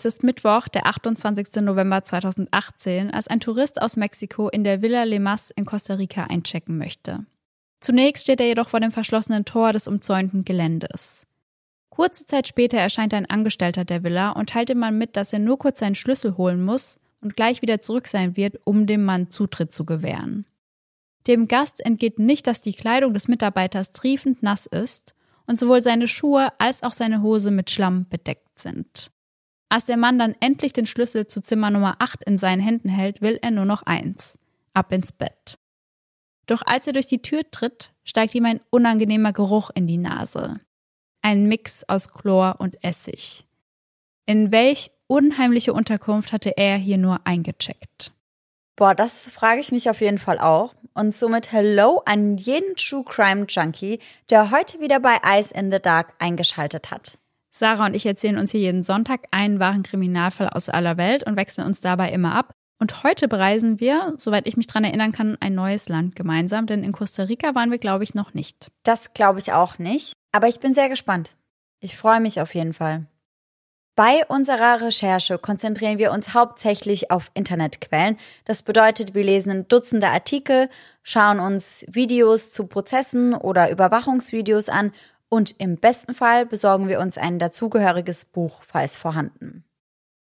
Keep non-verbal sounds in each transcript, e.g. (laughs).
Es ist Mittwoch, der 28. November 2018, als ein Tourist aus Mexiko in der Villa Lemas in Costa Rica einchecken möchte. Zunächst steht er jedoch vor dem verschlossenen Tor des umzäunten Geländes. Kurze Zeit später erscheint ein Angestellter der Villa und teilt dem Mann mit, dass er nur kurz seinen Schlüssel holen muss und gleich wieder zurück sein wird, um dem Mann Zutritt zu gewähren. Dem Gast entgeht nicht, dass die Kleidung des Mitarbeiters triefend nass ist und sowohl seine Schuhe als auch seine Hose mit Schlamm bedeckt sind. Als der Mann dann endlich den Schlüssel zu Zimmer Nummer 8 in seinen Händen hält, will er nur noch eins. Ab ins Bett. Doch als er durch die Tür tritt, steigt ihm ein unangenehmer Geruch in die Nase. Ein Mix aus Chlor und Essig. In welch unheimliche Unterkunft hatte er hier nur eingecheckt? Boah, das frage ich mich auf jeden Fall auch. Und somit Hello an jeden True Crime Junkie, der heute wieder bei Eyes in the Dark eingeschaltet hat. Sarah und ich erzählen uns hier jeden Sonntag einen wahren Kriminalfall aus aller Welt und wechseln uns dabei immer ab. Und heute bereisen wir, soweit ich mich dran erinnern kann, ein neues Land gemeinsam, denn in Costa Rica waren wir, glaube ich, noch nicht. Das glaube ich auch nicht. Aber ich bin sehr gespannt. Ich freue mich auf jeden Fall. Bei unserer Recherche konzentrieren wir uns hauptsächlich auf Internetquellen. Das bedeutet, wir lesen Dutzende Artikel, schauen uns Videos zu Prozessen oder Überwachungsvideos an und im besten Fall besorgen wir uns ein dazugehöriges Buch, falls vorhanden.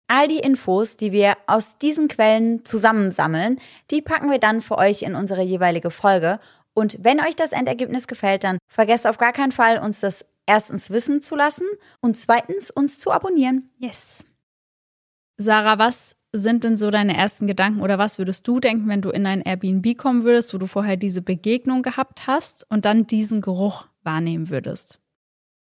All die Infos, die wir aus diesen Quellen zusammensammeln, die packen wir dann für euch in unsere jeweilige Folge. Und wenn euch das Endergebnis gefällt, dann vergesst auf gar keinen Fall, uns das erstens wissen zu lassen und zweitens uns zu abonnieren. Yes. Sarah, was sind denn so deine ersten Gedanken oder was würdest du denken, wenn du in ein Airbnb kommen würdest, wo du vorher diese Begegnung gehabt hast und dann diesen Geruch wahrnehmen würdest?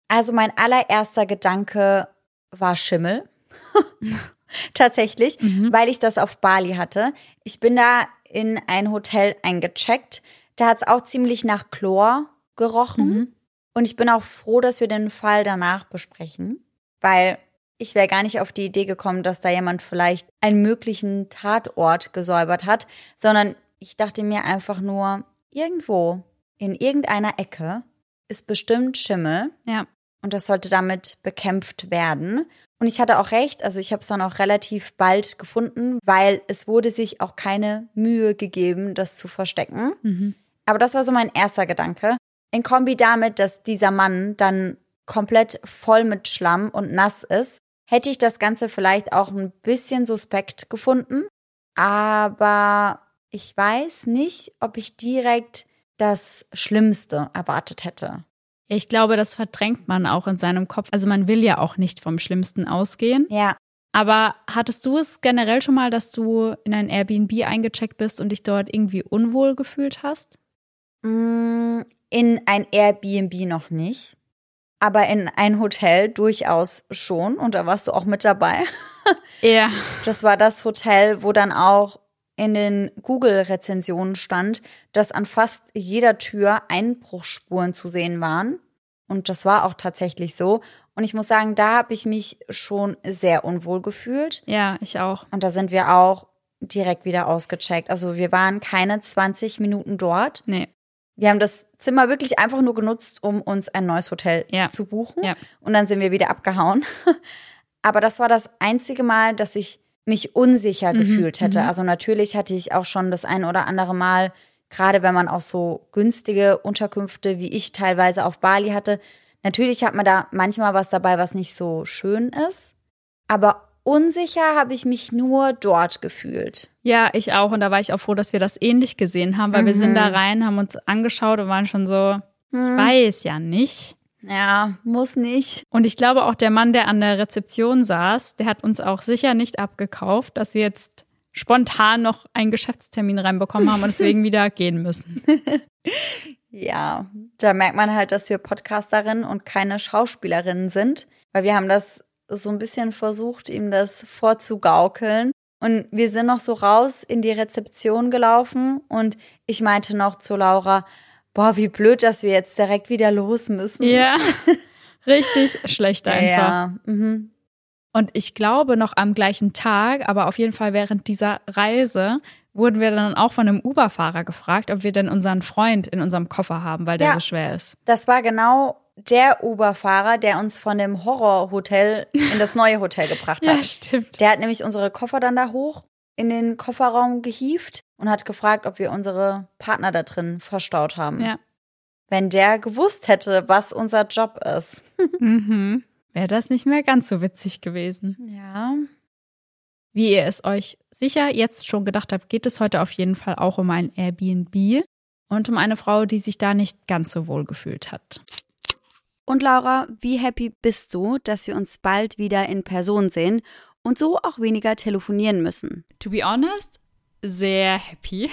Also mein allererster Gedanke war Schimmel. (laughs) Tatsächlich, mhm. weil ich das auf Bali hatte. Ich bin da in ein Hotel eingecheckt. Da hat es auch ziemlich nach Chlor gerochen. Mhm. Und ich bin auch froh, dass wir den Fall danach besprechen, weil ich wäre gar nicht auf die Idee gekommen, dass da jemand vielleicht einen möglichen Tatort gesäubert hat, sondern ich dachte mir einfach nur, irgendwo in irgendeiner Ecke ist bestimmt Schimmel. Ja. Und das sollte damit bekämpft werden. Und ich hatte auch recht, also ich habe es dann auch relativ bald gefunden, weil es wurde sich auch keine Mühe gegeben, das zu verstecken. Mhm. Aber das war so mein erster Gedanke. In Kombi damit, dass dieser Mann dann komplett voll mit Schlamm und nass ist, hätte ich das Ganze vielleicht auch ein bisschen suspekt gefunden. Aber ich weiß nicht, ob ich direkt das Schlimmste erwartet hätte. Ich glaube, das verdrängt man auch in seinem Kopf. Also man will ja auch nicht vom Schlimmsten ausgehen. Ja. Aber hattest du es generell schon mal, dass du in ein Airbnb eingecheckt bist und dich dort irgendwie unwohl gefühlt hast? Mm, in ein Airbnb noch nicht. Aber in ein Hotel durchaus schon. Und da warst du auch mit dabei. (laughs) Ja. Das war das Hotel, wo dann auch in den Google-Rezensionen stand, dass an fast jeder Tür Einbruchsspuren zu sehen waren. Und das war auch tatsächlich so. Und ich muss sagen, da habe ich mich schon sehr unwohl gefühlt. Ja, ich auch. Und da sind wir auch direkt wieder ausgecheckt. Also wir waren keine 20 Minuten dort. Nee. Wir haben das Zimmer wirklich einfach nur genutzt, um uns ein neues Hotel ja. zu buchen. Ja. Und dann sind wir wieder abgehauen. (laughs) Aber das war das einzige Mal, dass ich mich unsicher mhm, gefühlt hätte. Mhm. Also natürlich hatte ich auch schon das ein oder andere Mal, gerade wenn man auch so günstige Unterkünfte wie ich teilweise auf Bali hatte, natürlich hat man da manchmal was dabei, was nicht so schön ist. Aber unsicher habe ich mich nur dort gefühlt. Ja, ich auch. Und da war ich auch froh, dass wir das ähnlich gesehen haben, weil mhm. wir sind da mhm. rein, haben uns angeschaut und waren schon so, ich mhm. weiß ja nicht. Ja, muss nicht. Und ich glaube auch der Mann, der an der Rezeption saß, der hat uns auch sicher nicht abgekauft, dass wir jetzt spontan noch einen Geschäftstermin reinbekommen haben und deswegen (laughs) wieder gehen müssen. (laughs) ja, da merkt man halt, dass wir Podcasterinnen und keine Schauspielerinnen sind, weil wir haben das so ein bisschen versucht, ihm das vorzugaukeln. Und wir sind noch so raus in die Rezeption gelaufen und ich meinte noch zu Laura, boah, wie blöd, dass wir jetzt direkt wieder los müssen. Ja, (laughs) richtig schlecht einfach. Ja, mhm. Und ich glaube, noch am gleichen Tag, aber auf jeden Fall während dieser Reise, wurden wir dann auch von einem Uber-Fahrer gefragt, ob wir denn unseren Freund in unserem Koffer haben, weil der ja, so schwer ist. Das war genau der Uber-Fahrer, der uns von dem Horrorhotel in das neue Hotel gebracht (laughs) hat. Ja, stimmt. Der hat nämlich unsere Koffer dann da hoch in den Kofferraum gehievt und hat gefragt, ob wir unsere Partner da drin verstaut haben. Ja. Wenn der gewusst hätte, was unser Job ist. (laughs) Mhm. Wäre das nicht mehr ganz so witzig gewesen. Ja. Wie ihr es euch sicher jetzt schon gedacht habt, geht es heute auf jeden Fall auch um ein Airbnb und um eine Frau, die sich da nicht ganz so wohl gefühlt hat. Und Laura, wie happy bist du, dass wir uns bald wieder in Person sehen und so auch weniger telefonieren müssen? To be honest, sehr happy.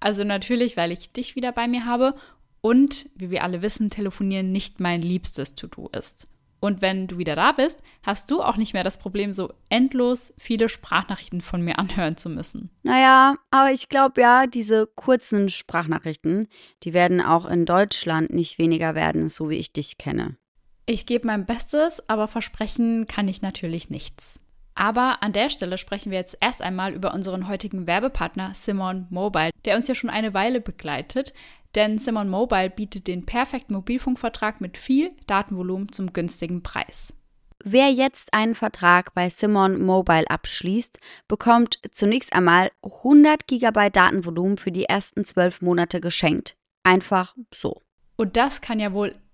Also natürlich, weil ich dich wieder bei mir habe und, wie wir alle wissen, telefonieren nicht mein liebstes To-Do ist. Und wenn du wieder da bist, hast du auch nicht mehr das Problem, so endlos viele Sprachnachrichten von mir anhören zu müssen. Naja, aber ich glaube ja, diese kurzen Sprachnachrichten, die werden auch in Deutschland nicht weniger werden, so wie ich dich kenne. Ich gebe mein Bestes, aber versprechen kann ich natürlich nichts. Aber an der Stelle sprechen wir jetzt erst einmal über unseren heutigen Werbepartner Simon Mobile, der uns ja schon eine Weile begleitet, denn Simon Mobile bietet den perfekten Mobilfunkvertrag mit viel Datenvolumen zum günstigen Preis. Wer jetzt einen Vertrag bei Simon Mobile abschließt, bekommt zunächst einmal 100 GB Datenvolumen für die ersten zwölf Monate geschenkt. Einfach so. Und das kann ja wohl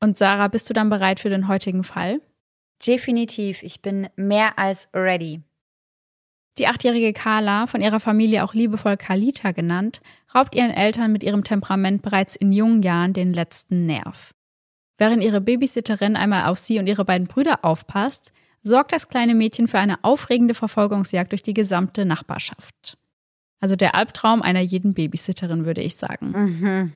Und Sarah, bist du dann bereit für den heutigen Fall? Definitiv, ich bin mehr als ready. Die achtjährige Carla, von ihrer Familie auch liebevoll Carlita genannt, raubt ihren Eltern mit ihrem Temperament bereits in jungen Jahren den letzten Nerv. Während ihre Babysitterin einmal auf sie und ihre beiden Brüder aufpasst, sorgt das kleine Mädchen für eine aufregende Verfolgungsjagd durch die gesamte Nachbarschaft. Also der Albtraum einer jeden Babysitterin, würde ich sagen. Mhm.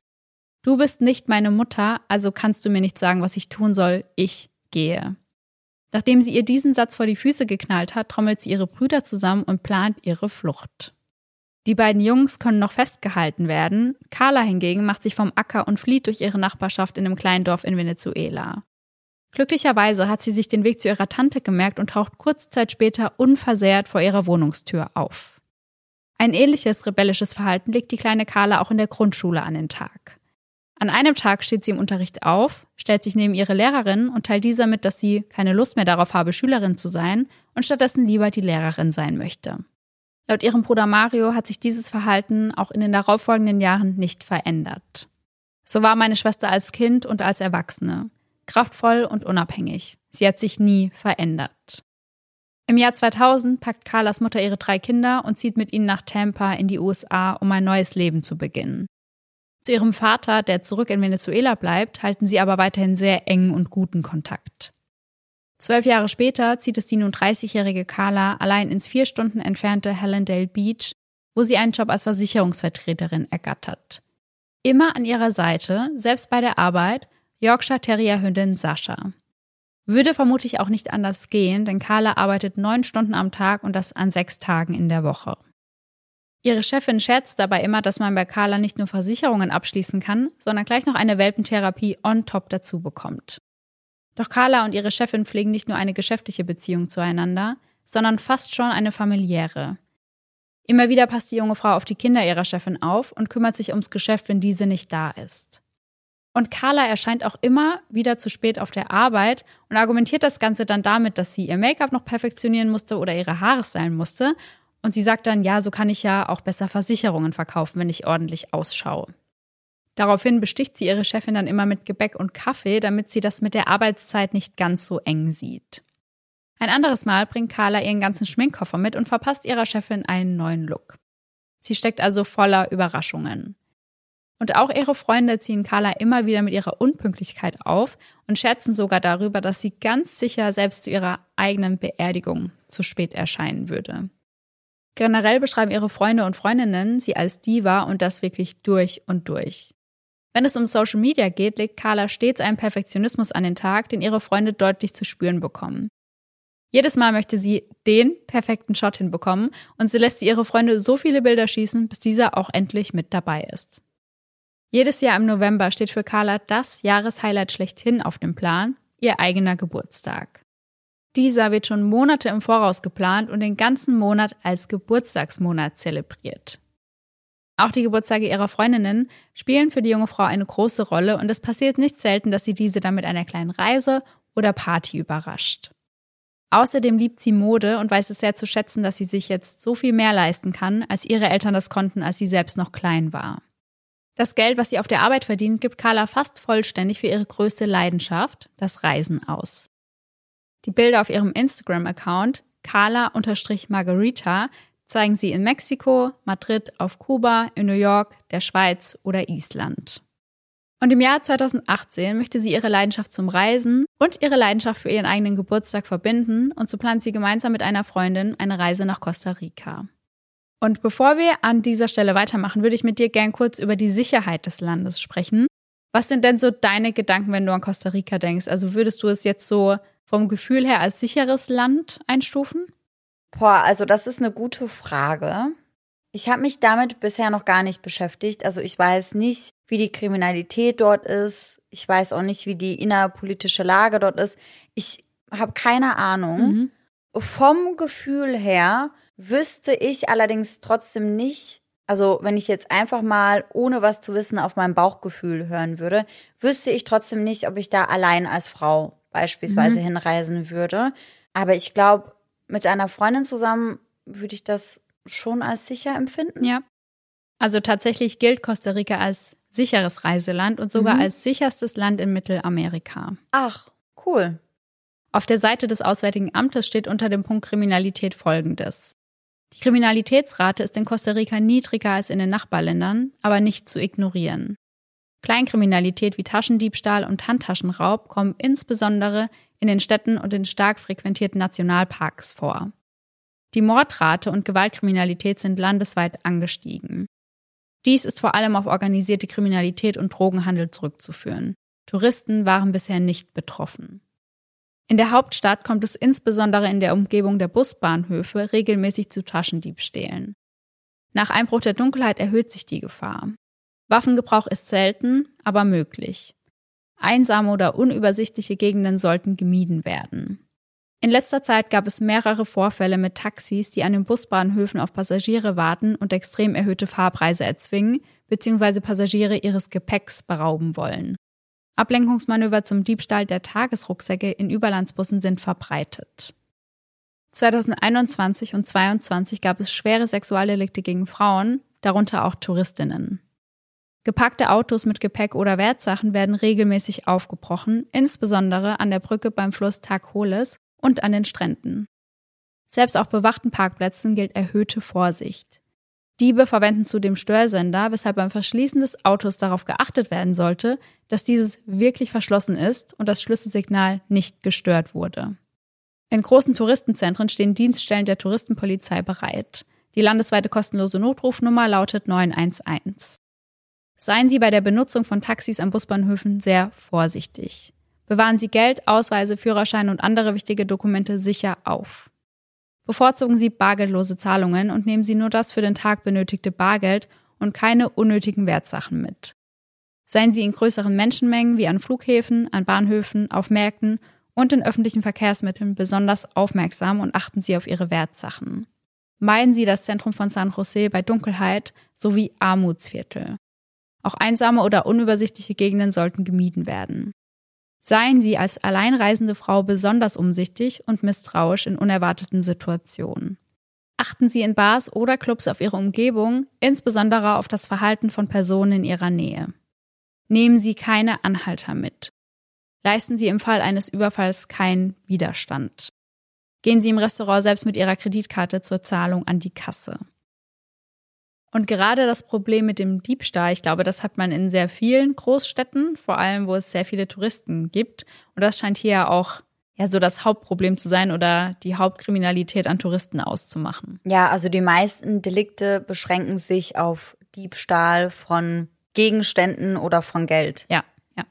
Du bist nicht meine Mutter, also kannst du mir nicht sagen, was ich tun soll. Ich gehe. Nachdem sie ihr diesen Satz vor die Füße geknallt hat, trommelt sie ihre Brüder zusammen und plant ihre Flucht. Die beiden Jungs können noch festgehalten werden. Carla hingegen macht sich vom Acker und flieht durch ihre Nachbarschaft in einem kleinen Dorf in Venezuela. Glücklicherweise hat sie sich den Weg zu ihrer Tante gemerkt und taucht kurze Zeit später unversehrt vor ihrer Wohnungstür auf. Ein ähnliches rebellisches Verhalten legt die kleine Carla auch in der Grundschule an den Tag. An einem Tag steht sie im Unterricht auf, stellt sich neben ihre Lehrerin und teilt dieser mit, dass sie keine Lust mehr darauf habe, Schülerin zu sein und stattdessen lieber die Lehrerin sein möchte. Laut ihrem Bruder Mario hat sich dieses Verhalten auch in den darauffolgenden Jahren nicht verändert. So war meine Schwester als Kind und als Erwachsene. Kraftvoll und unabhängig. Sie hat sich nie verändert. Im Jahr 2000 packt Carlas Mutter ihre drei Kinder und zieht mit ihnen nach Tampa in die USA, um ein neues Leben zu beginnen. Zu ihrem Vater, der zurück in Venezuela bleibt, halten sie aber weiterhin sehr engen und guten Kontakt. Zwölf Jahre später zieht es die nun 30-jährige Carla allein ins vier Stunden entfernte Helendale Beach, wo sie einen Job als Versicherungsvertreterin ergattert. Immer an ihrer Seite, selbst bei der Arbeit, Yorkshire Terrier Hündin Sascha. Würde vermutlich auch nicht anders gehen, denn Carla arbeitet neun Stunden am Tag und das an sechs Tagen in der Woche. Ihre Chefin scherzt dabei immer, dass man bei Carla nicht nur Versicherungen abschließen kann, sondern gleich noch eine Welpentherapie on top dazu bekommt. Doch Carla und ihre Chefin pflegen nicht nur eine geschäftliche Beziehung zueinander, sondern fast schon eine familiäre. Immer wieder passt die junge Frau auf die Kinder ihrer Chefin auf und kümmert sich ums Geschäft, wenn diese nicht da ist. Und Carla erscheint auch immer wieder zu spät auf der Arbeit und argumentiert das Ganze dann damit, dass sie ihr Make-up noch perfektionieren musste oder ihre Haare stylen musste. Und sie sagt dann, ja, so kann ich ja auch besser Versicherungen verkaufen, wenn ich ordentlich ausschaue. Daraufhin besticht sie ihre Chefin dann immer mit Gebäck und Kaffee, damit sie das mit der Arbeitszeit nicht ganz so eng sieht. Ein anderes Mal bringt Carla ihren ganzen Schminkkoffer mit und verpasst ihrer Chefin einen neuen Look. Sie steckt also voller Überraschungen. Und auch ihre Freunde ziehen Carla immer wieder mit ihrer Unpünktlichkeit auf und scherzen sogar darüber, dass sie ganz sicher selbst zu ihrer eigenen Beerdigung zu spät erscheinen würde. Generell beschreiben ihre Freunde und Freundinnen sie als Diva und das wirklich durch und durch. Wenn es um Social Media geht, legt Carla stets einen Perfektionismus an den Tag, den ihre Freunde deutlich zu spüren bekommen. Jedes Mal möchte sie den perfekten Shot hinbekommen und sie lässt sie ihre Freunde so viele Bilder schießen, bis dieser auch endlich mit dabei ist. Jedes Jahr im November steht für Carla das Jahreshighlight schlechthin auf dem Plan, ihr eigener Geburtstag. Dieser wird schon Monate im Voraus geplant und den ganzen Monat als Geburtstagsmonat zelebriert. Auch die Geburtstage ihrer Freundinnen spielen für die junge Frau eine große Rolle und es passiert nicht selten, dass sie diese dann mit einer kleinen Reise oder Party überrascht. Außerdem liebt sie Mode und weiß es sehr zu schätzen, dass sie sich jetzt so viel mehr leisten kann, als ihre Eltern das konnten, als sie selbst noch klein war. Das Geld, was sie auf der Arbeit verdient, gibt Carla fast vollständig für ihre größte Leidenschaft, das Reisen aus. Die Bilder auf ihrem Instagram-Account Carla-Margarita zeigen sie in Mexiko, Madrid, auf Kuba, in New York, der Schweiz oder Island. Und im Jahr 2018 möchte sie ihre Leidenschaft zum Reisen und ihre Leidenschaft für ihren eigenen Geburtstag verbinden und so plant sie gemeinsam mit einer Freundin eine Reise nach Costa Rica. Und bevor wir an dieser Stelle weitermachen, würde ich mit dir gern kurz über die Sicherheit des Landes sprechen. Was sind denn so deine Gedanken, wenn du an Costa Rica denkst? Also würdest du es jetzt so vom Gefühl her als sicheres Land einstufen? Boah, also das ist eine gute Frage. Ich habe mich damit bisher noch gar nicht beschäftigt. Also ich weiß nicht, wie die Kriminalität dort ist. Ich weiß auch nicht, wie die innerpolitische Lage dort ist. Ich habe keine Ahnung. Mhm. Vom Gefühl her wüsste ich allerdings trotzdem nicht, also wenn ich jetzt einfach mal ohne was zu wissen auf mein Bauchgefühl hören würde, wüsste ich trotzdem nicht, ob ich da allein als Frau beispielsweise mhm. hinreisen würde. Aber ich glaube, mit einer Freundin zusammen würde ich das schon als sicher empfinden. Ja. Also tatsächlich gilt Costa Rica als sicheres Reiseland und sogar mhm. als sicherstes Land in Mittelamerika. Ach, cool. Auf der Seite des Auswärtigen Amtes steht unter dem Punkt Kriminalität Folgendes. Die Kriminalitätsrate ist in Costa Rica niedriger als in den Nachbarländern, aber nicht zu ignorieren. Kleinkriminalität wie Taschendiebstahl und Handtaschenraub kommen insbesondere in den Städten und in stark frequentierten Nationalparks vor. Die Mordrate und Gewaltkriminalität sind landesweit angestiegen. Dies ist vor allem auf organisierte Kriminalität und Drogenhandel zurückzuführen. Touristen waren bisher nicht betroffen. In der Hauptstadt kommt es insbesondere in der Umgebung der Busbahnhöfe regelmäßig zu Taschendiebstählen. Nach Einbruch der Dunkelheit erhöht sich die Gefahr. Waffengebrauch ist selten, aber möglich. Einsame oder unübersichtliche Gegenden sollten gemieden werden. In letzter Zeit gab es mehrere Vorfälle mit Taxis, die an den Busbahnhöfen auf Passagiere warten und extrem erhöhte Fahrpreise erzwingen bzw. Passagiere ihres Gepäcks berauben wollen. Ablenkungsmanöver zum Diebstahl der Tagesrucksäcke in Überlandsbussen sind verbreitet. 2021 und 2022 gab es schwere Sexualdelikte gegen Frauen, darunter auch Touristinnen. Gepackte Autos mit Gepäck oder Wertsachen werden regelmäßig aufgebrochen, insbesondere an der Brücke beim Fluss Tacoles und an den Stränden. Selbst auf bewachten Parkplätzen gilt erhöhte Vorsicht. Diebe verwenden zudem Störsender, weshalb beim Verschließen des Autos darauf geachtet werden sollte, dass dieses wirklich verschlossen ist und das Schlüsselsignal nicht gestört wurde. In großen Touristenzentren stehen Dienststellen der Touristenpolizei bereit. Die landesweite kostenlose Notrufnummer lautet 911. Seien Sie bei der Benutzung von Taxis an Busbahnhöfen sehr vorsichtig. Bewahren Sie Geld, Ausweise, Führerschein und andere wichtige Dokumente sicher auf. Bevorzugen Sie bargeldlose Zahlungen und nehmen Sie nur das für den Tag benötigte Bargeld und keine unnötigen Wertsachen mit. Seien Sie in größeren Menschenmengen wie an Flughäfen, an Bahnhöfen, auf Märkten und in öffentlichen Verkehrsmitteln besonders aufmerksam und achten Sie auf Ihre Wertsachen. Meiden Sie das Zentrum von San Jose bei Dunkelheit sowie Armutsviertel. Auch einsame oder unübersichtliche Gegenden sollten gemieden werden. Seien Sie als alleinreisende Frau besonders umsichtig und misstrauisch in unerwarteten Situationen. Achten Sie in Bars oder Clubs auf Ihre Umgebung, insbesondere auf das Verhalten von Personen in Ihrer Nähe. Nehmen Sie keine Anhalter mit. Leisten Sie im Fall eines Überfalls keinen Widerstand. Gehen Sie im Restaurant selbst mit Ihrer Kreditkarte zur Zahlung an die Kasse. Und gerade das Problem mit dem Diebstahl, ich glaube, das hat man in sehr vielen Großstädten, vor allem wo es sehr viele Touristen gibt. Und das scheint hier auch ja so das Hauptproblem zu sein oder die Hauptkriminalität an Touristen auszumachen. Ja, also die meisten Delikte beschränken sich auf Diebstahl von Gegenständen oder von Geld. Ja, ja.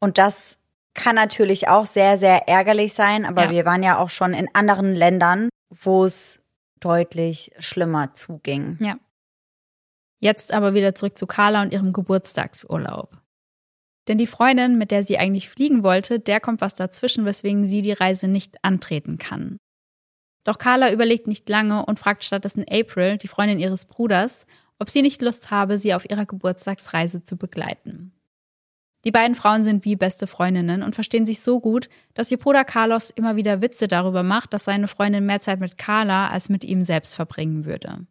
Und das kann natürlich auch sehr, sehr ärgerlich sein, aber Ja. wir waren ja auch schon in anderen Ländern, wo es deutlich schlimmer zuging. Ja. Jetzt aber wieder zurück zu Carla und ihrem Geburtstagsurlaub. Denn die Freundin, mit der sie eigentlich fliegen wollte, der kommt was dazwischen, weswegen sie die Reise nicht antreten kann. Doch Carla überlegt nicht lange und fragt stattdessen April, die Freundin ihres Bruders, ob sie nicht Lust habe, sie auf ihrer Geburtstagsreise zu begleiten. Die beiden Frauen sind wie beste Freundinnen und verstehen sich so gut, dass ihr Bruder Carlos immer wieder Witze darüber macht, dass seine Freundin mehr Zeit mit Carla als mit ihm selbst verbringen würde.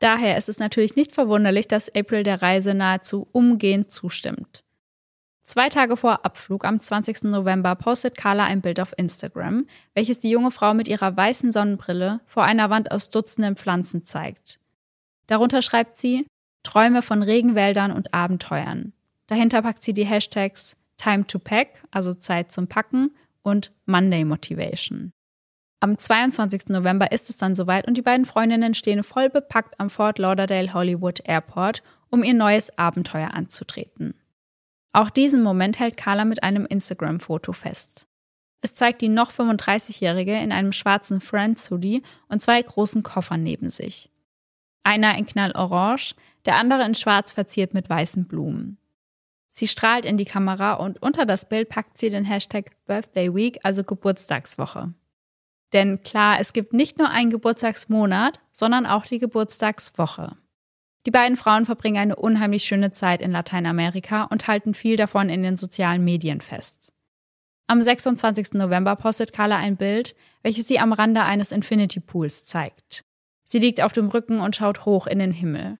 Daher ist es natürlich nicht verwunderlich, dass April der Reise nahezu umgehend zustimmt. Zwei Tage vor Abflug am 20. November postet Carla ein Bild auf Instagram, welches die junge Frau mit ihrer weißen Sonnenbrille vor einer Wand aus Dutzenden Pflanzen zeigt. Darunter schreibt sie Träume von Regenwäldern und Abenteuern. Dahinter packt sie die Hashtags Time to Pack, also Zeit zum Packen, und Monday Motivation. Am 22. November ist es dann soweit und die beiden Freundinnen stehen voll bepackt am Fort Lauderdale Hollywood Airport, um ihr neues Abenteuer anzutreten. Auch diesen Moment hält Carla mit einem Instagram-Foto fest. Es zeigt die noch 35-Jährige in einem schwarzen Friends-Hoodie und zwei großen Koffern neben sich. Einer in knallorange, der andere in schwarz verziert mit weißen Blumen. Sie strahlt in die Kamera und unter das Bild packt sie den Hashtag Birthday Week, also Geburtstagswoche. Denn klar, es gibt nicht nur einen Geburtstagsmonat, sondern auch die Geburtstagswoche. Die beiden Frauen verbringen eine unheimlich schöne Zeit in Lateinamerika und halten viel davon in den sozialen Medien fest. Am 26. November postet Carla ein Bild, welches sie am Rande eines Infinity Pools zeigt. Sie liegt auf dem Rücken und schaut hoch in den Himmel.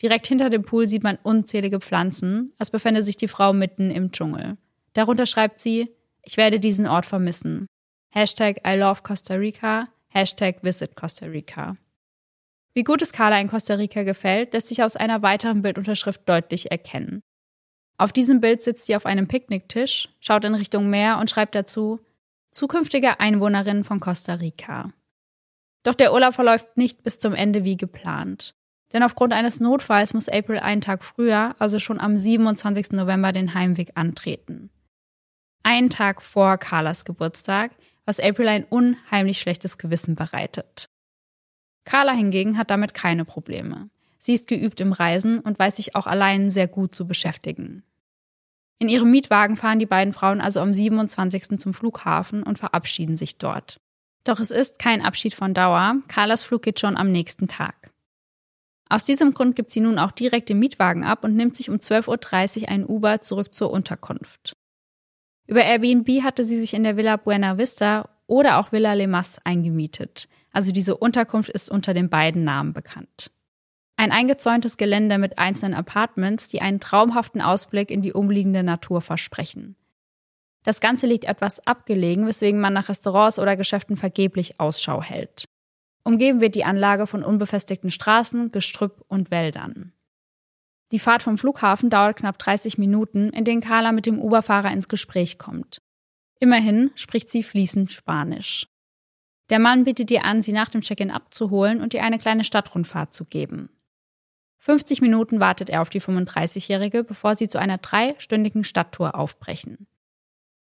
Direkt hinter dem Pool sieht man unzählige Pflanzen, als befände sich die Frau mitten im Dschungel. Darunter schreibt sie, ich werde diesen Ort vermissen. Hashtag I love Costa Rica, Hashtag visit Costa Rica. Wie gut es Carla in Costa Rica gefällt, lässt sich aus einer weiteren Bildunterschrift deutlich erkennen. Auf diesem Bild sitzt sie auf einem Picknicktisch, schaut in Richtung Meer und schreibt dazu zukünftige Einwohnerin von Costa Rica. Doch der Urlaub verläuft nicht bis zum Ende wie geplant. Denn aufgrund eines Notfalls muss April einen Tag früher, also schon am 27. November, den Heimweg antreten. Einen Tag vor Carlas Geburtstag, was April ein unheimlich schlechtes Gewissen bereitet. Carla hingegen hat damit keine Probleme. Sie ist geübt im Reisen und weiß sich auch allein sehr gut zu beschäftigen. In ihrem Mietwagen fahren die beiden Frauen also am 27. zum Flughafen und verabschieden sich dort. Doch es ist kein Abschied von Dauer, Carlas Flug geht schon am nächsten Tag. Aus diesem Grund gibt sie nun auch direkt den Mietwagen ab und nimmt sich um 12.30 Uhr ein Uber zurück zur Unterkunft. Über Airbnb hatte sie sich in der Villa Buena Vista oder auch Villa Lemas eingemietet. Also diese Unterkunft ist unter den beiden Namen bekannt. Ein eingezäuntes Gelände mit einzelnen Apartments, die einen traumhaften Ausblick in die umliegende Natur versprechen. Das Ganze liegt etwas abgelegen, weswegen man nach Restaurants oder Geschäften vergeblich Ausschau hält. Umgeben wird die Anlage von unbefestigten Straßen, Gestrüpp und Wäldern. Die Fahrt vom Flughafen dauert knapp 30 Minuten, in denen Carla mit dem Uberfahrer ins Gespräch kommt. Immerhin spricht sie fließend Spanisch. Der Mann bietet ihr an, sie nach dem Check-in abzuholen und ihr eine kleine Stadtrundfahrt zu geben. 50 Minuten wartet er auf die 35-Jährige, bevor sie zu einer dreistündigen Stadttour aufbrechen.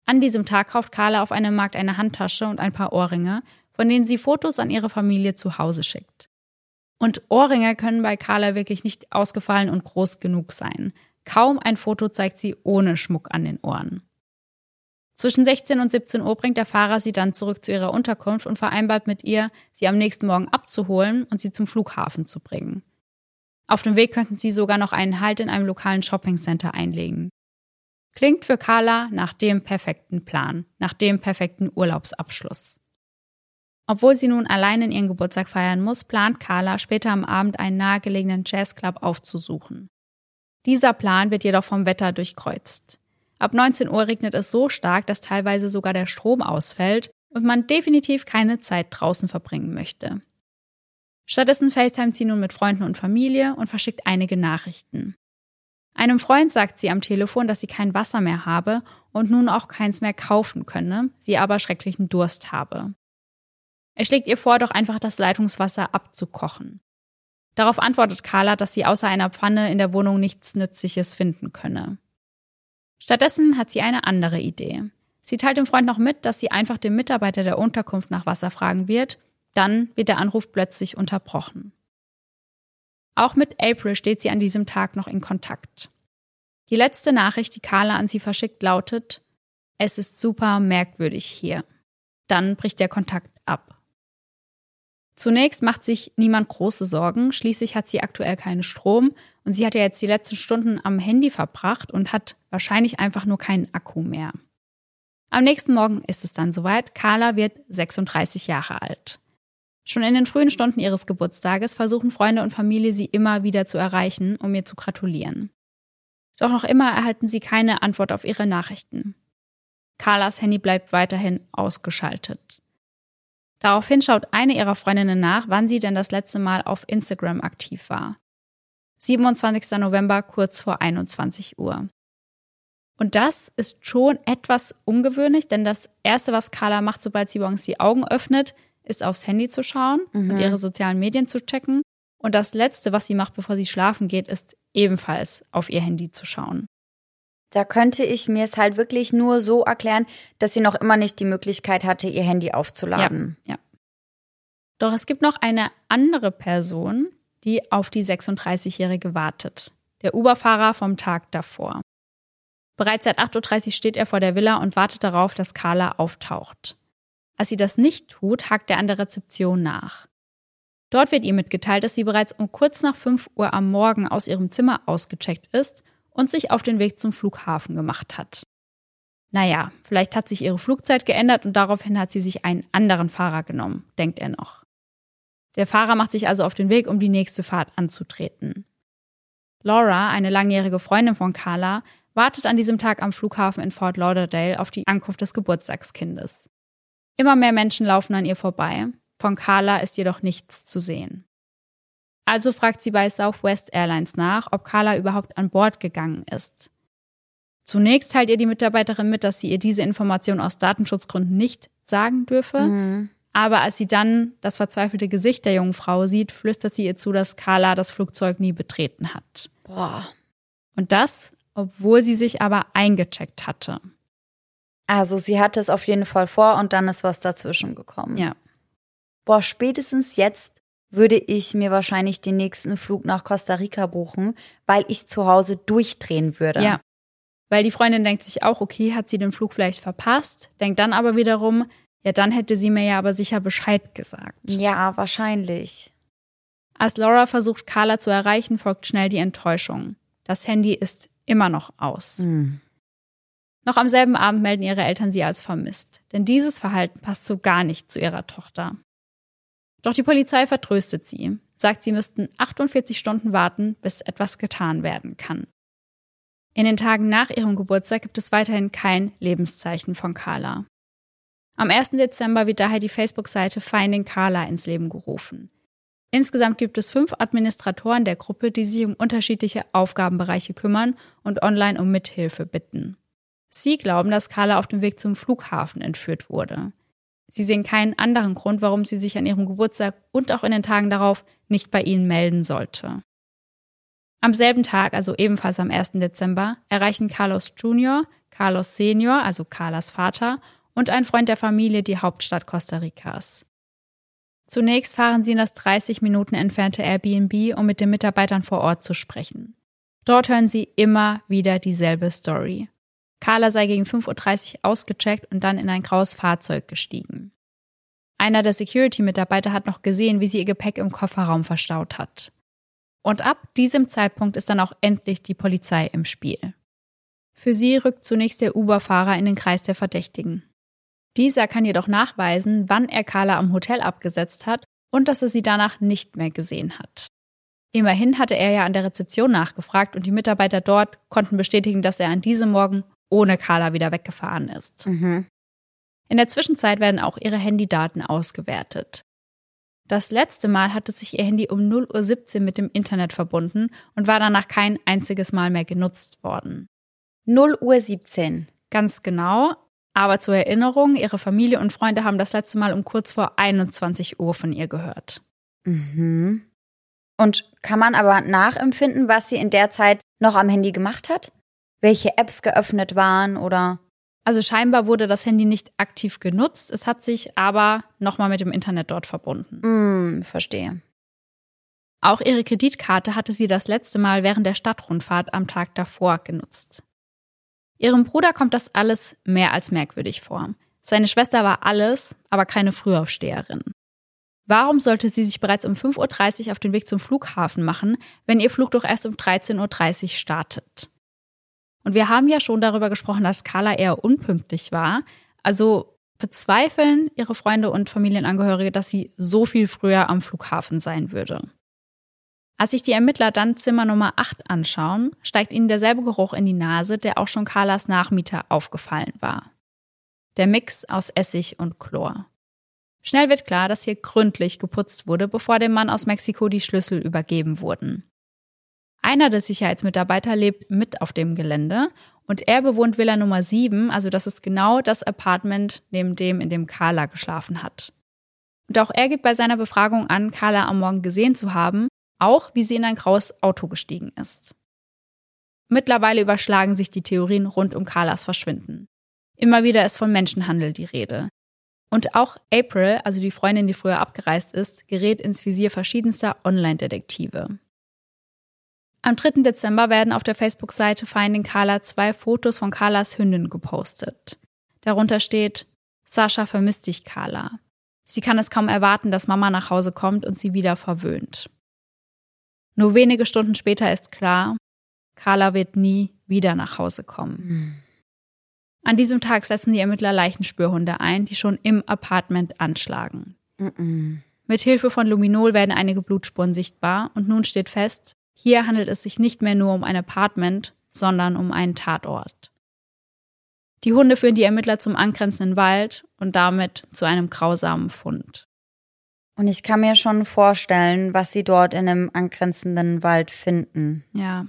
An diesem Tag kauft Carla auf einem Markt eine Handtasche und ein paar Ohrringe, von denen sie Fotos an ihre Familie zu Hause schickt. Und Ohrringe können bei Carla wirklich nicht ausgefallen und groß genug sein. Kaum ein Foto zeigt sie ohne Schmuck an den Ohren. Zwischen 16 und 17 Uhr bringt der Fahrer sie dann zurück zu ihrer Unterkunft und vereinbart mit ihr, sie am nächsten Morgen abzuholen und sie zum Flughafen zu bringen. Auf dem Weg könnten sie sogar noch einen Halt in einem lokalen Shoppingcenter einlegen. Klingt für Carla nach dem perfekten Plan, nach dem perfekten Urlaubsabschluss. Obwohl sie nun allein ihren Geburtstag feiern muss, plant Carla später am Abend einen nahegelegenen Jazzclub aufzusuchen. Dieser Plan wird jedoch vom Wetter durchkreuzt. Ab 19 Uhr regnet es so stark, dass teilweise sogar der Strom ausfällt und man definitiv keine Zeit draußen verbringen möchte. Stattdessen FaceTime sie nun mit Freunden und Familie und verschickt einige Nachrichten. Einem Freund sagt sie am Telefon, dass sie kein Wasser mehr habe und nun auch keins mehr kaufen könne, sie aber schrecklichen Durst habe. Er schlägt ihr vor, doch einfach das Leitungswasser abzukochen. Darauf antwortet Carla, dass sie außer einer Pfanne in der Wohnung nichts Nützliches finden könne. Stattdessen hat sie eine andere Idee. Sie teilt dem Freund noch mit, dass sie einfach den Mitarbeiter der Unterkunft nach Wasser fragen wird, dann wird der Anruf plötzlich unterbrochen. Auch mit April steht sie an diesem Tag noch in Kontakt. Die letzte Nachricht, die Carla an sie verschickt, lautet, es ist super merkwürdig hier. Dann bricht der Kontakt ab. Zunächst macht sich niemand große Sorgen, schließlich hat sie aktuell keinen Strom und sie hat ja jetzt die letzten Stunden am Handy verbracht und hat wahrscheinlich einfach nur keinen Akku mehr. Am nächsten Morgen ist es dann soweit, Carla wird 36 Jahre alt. Schon in den frühen Stunden ihres Geburtstages versuchen Freunde und Familie sie immer wieder zu erreichen, um ihr zu gratulieren. Doch noch immer erhalten sie keine Antwort auf ihre Nachrichten. Carlas Handy bleibt weiterhin ausgeschaltet. Daraufhin schaut eine ihrer Freundinnen nach, wann sie denn das letzte Mal auf Instagram aktiv war. 27. November kurz vor 21 Uhr. Und das ist schon etwas ungewöhnlich, denn das Erste, was Carla macht, sobald sie morgens die Augen öffnet, ist aufs Handy zu schauen mhm. und ihre sozialen Medien zu checken. Und das Letzte, was sie macht, bevor sie schlafen geht, ist ebenfalls auf ihr Handy zu schauen. Da könnte ich mir es halt wirklich nur so erklären, dass sie noch immer nicht die Möglichkeit hatte, ihr Handy aufzuladen. Ja, ja. Doch es gibt noch eine andere Person, die auf die 36-Jährige wartet. Der Uberfahrer vom Tag davor. Bereits seit 8.30 Uhr steht er vor der Villa und wartet darauf, dass Carla auftaucht. Als sie das nicht tut, hakt er an der Rezeption nach. Dort wird ihr mitgeteilt, dass sie bereits um kurz nach 5 Uhr am Morgen aus ihrem Zimmer ausgecheckt ist und sich auf den Weg zum Flughafen gemacht hat. Naja, vielleicht hat sich ihre Flugzeit geändert und daraufhin hat sie sich einen anderen Fahrer genommen, denkt er noch. Der Fahrer macht sich also auf den Weg, um die nächste Fahrt anzutreten. Laura, eine langjährige Freundin von Carla, wartet an diesem Tag am Flughafen in Fort Lauderdale auf die Ankunft des Geburtstagskindes. Immer mehr Menschen laufen an ihr vorbei. Von Carla ist jedoch nichts zu sehen. Also fragt sie bei Southwest Airlines nach, ob Carla überhaupt an Bord gegangen ist. Zunächst teilt ihr die Mitarbeiterin mit, dass sie ihr diese Information aus Datenschutzgründen nicht sagen dürfe. Mhm. Aber als sie dann das verzweifelte Gesicht der jungen Frau sieht, flüstert sie ihr zu, dass Carla das Flugzeug nie betreten hat. Boah. Und das, obwohl sie sich aber eingecheckt hatte. Also sie hatte es auf jeden Fall vor und dann ist was dazwischen gekommen. Ja. Boah, spätestens jetzt würde ich mir wahrscheinlich den nächsten Flug nach Costa Rica buchen, weil ich zu Hause durchdrehen würde. Ja. Weil die Freundin denkt sich auch, okay, hat sie den Flug vielleicht verpasst, denkt dann aber wiederum, ja, dann hätte sie mir ja aber sicher Bescheid gesagt. Ja, wahrscheinlich. Als Laura versucht, Carla zu erreichen, folgt schnell die Enttäuschung. Das Handy ist immer noch aus. Mhm. Noch am selben Abend melden ihre Eltern sie als vermisst, denn dieses Verhalten passt so gar nicht zu ihrer Tochter. Doch die Polizei vertröstet sie, sagt, sie müssten 48 Stunden warten, bis etwas getan werden kann. In den Tagen nach ihrem Geburtstag gibt es weiterhin kein Lebenszeichen von Carla. Am 1. Dezember wird daher die Facebook-Seite Finding Carla ins Leben gerufen. Insgesamt gibt es fünf Administratoren der Gruppe, die sich um unterschiedliche Aufgabenbereiche kümmern und online um Mithilfe bitten. Sie glauben, dass Carla auf dem Weg zum Flughafen entführt wurde. Sie sehen keinen anderen Grund, warum sie sich an ihrem Geburtstag und auch in den Tagen darauf nicht bei ihnen melden sollte. Am selben Tag, also ebenfalls am 1. Dezember, erreichen Carlos Jr., Carlos Senior, also Carlas Vater, und ein Freund der Familie die Hauptstadt Costa Ricas. Zunächst fahren sie in das 30 Minuten entfernte Airbnb, um mit den Mitarbeitern vor Ort zu sprechen. Dort hören sie immer wieder dieselbe Story. Carla sei gegen 5.30 Uhr ausgecheckt und dann in ein graues Fahrzeug gestiegen. Einer der Security-Mitarbeiter hat noch gesehen, wie sie ihr Gepäck im Kofferraum verstaut hat. Und ab diesem Zeitpunkt ist dann auch endlich die Polizei im Spiel. Für sie rückt zunächst der Uber-Fahrer in den Kreis der Verdächtigen. Dieser kann jedoch nachweisen, wann er Carla am Hotel abgesetzt hat und dass er sie danach nicht mehr gesehen hat. Immerhin hatte er ja an der Rezeption nachgefragt und die Mitarbeiter dort konnten bestätigen, dass er an diesem Morgen ohne Carla wieder weggefahren ist. Mhm. In der Zwischenzeit werden auch ihre Handydaten ausgewertet. Das letzte Mal hatte sich ihr Handy um 0.17 Uhr mit dem Internet verbunden und war danach kein einziges Mal mehr genutzt worden. 0.17 Uhr. Ganz genau. Aber zur Erinnerung, ihre Familie und Freunde haben das letzte Mal um kurz vor 21 Uhr von ihr gehört. Mhm. Und kann man aber nachempfinden, was sie in der Zeit noch am Handy gemacht hat? Welche Apps geöffnet waren oder? Also scheinbar wurde das Handy nicht aktiv genutzt, es hat sich aber nochmal mit dem Internet dort verbunden. Mm, verstehe. Auch ihre Kreditkarte hatte sie das letzte Mal während der Stadtrundfahrt am Tag davor genutzt. Ihrem Bruder kommt das alles mehr als merkwürdig vor. Seine Schwester war alles, aber keine Frühaufsteherin. Warum sollte sie sich bereits um 5.30 Uhr auf den Weg zum Flughafen machen, wenn ihr Flug doch erst um 13.30 Uhr startet? Und wir haben ja schon darüber gesprochen, dass Carla eher unpünktlich war. Also bezweifeln ihre Freunde und Familienangehörige, dass sie so viel früher am Flughafen sein würde. Als sich die Ermittler dann Zimmer Nummer 8 anschauen, steigt ihnen derselbe Geruch in die Nase, der auch schon Carlas Nachmieter aufgefallen war. Der Mix aus Essig und Chlor. Schnell wird klar, dass hier gründlich geputzt wurde, bevor dem Mann aus Mexiko die Schlüssel übergeben wurden. Einer der Sicherheitsmitarbeiter lebt mit auf dem Gelände und er bewohnt Villa Nummer 7, also das ist genau das Apartment neben dem, in dem Carla geschlafen hat. Und auch er gibt bei seiner Befragung an, Carla am Morgen gesehen zu haben, auch wie sie in ein graues Auto gestiegen ist. Mittlerweile überschlagen sich die Theorien rund um Carlas Verschwinden. Immer wieder ist von Menschenhandel die Rede. Und auch April, also die Freundin, die früher abgereist ist, gerät ins Visier verschiedenster Online-Detektive. Am 3. Dezember werden auf der Facebook-Seite Finding Carla zwei Fotos von Carlas Hündin gepostet. Darunter steht, Sascha vermisst dich, Carla. Sie kann es kaum erwarten, dass Mama nach Hause kommt und sie wieder verwöhnt. Nur wenige Stunden später ist klar, Carla wird nie wieder nach Hause kommen. Mhm. An diesem Tag setzen die Ermittler Leichenspürhunde ein, die schon im Apartment anschlagen. Mhm. Mit Hilfe von Luminol werden einige Blutspuren sichtbar und nun steht fest, hier handelt es sich nicht mehr nur um ein Apartment, sondern um einen Tatort. Die Hunde führen die Ermittler zum angrenzenden Wald und damit zu einem grausamen Fund. Und ich kann mir schon vorstellen, was sie dort in einem angrenzenden Wald finden. Ja.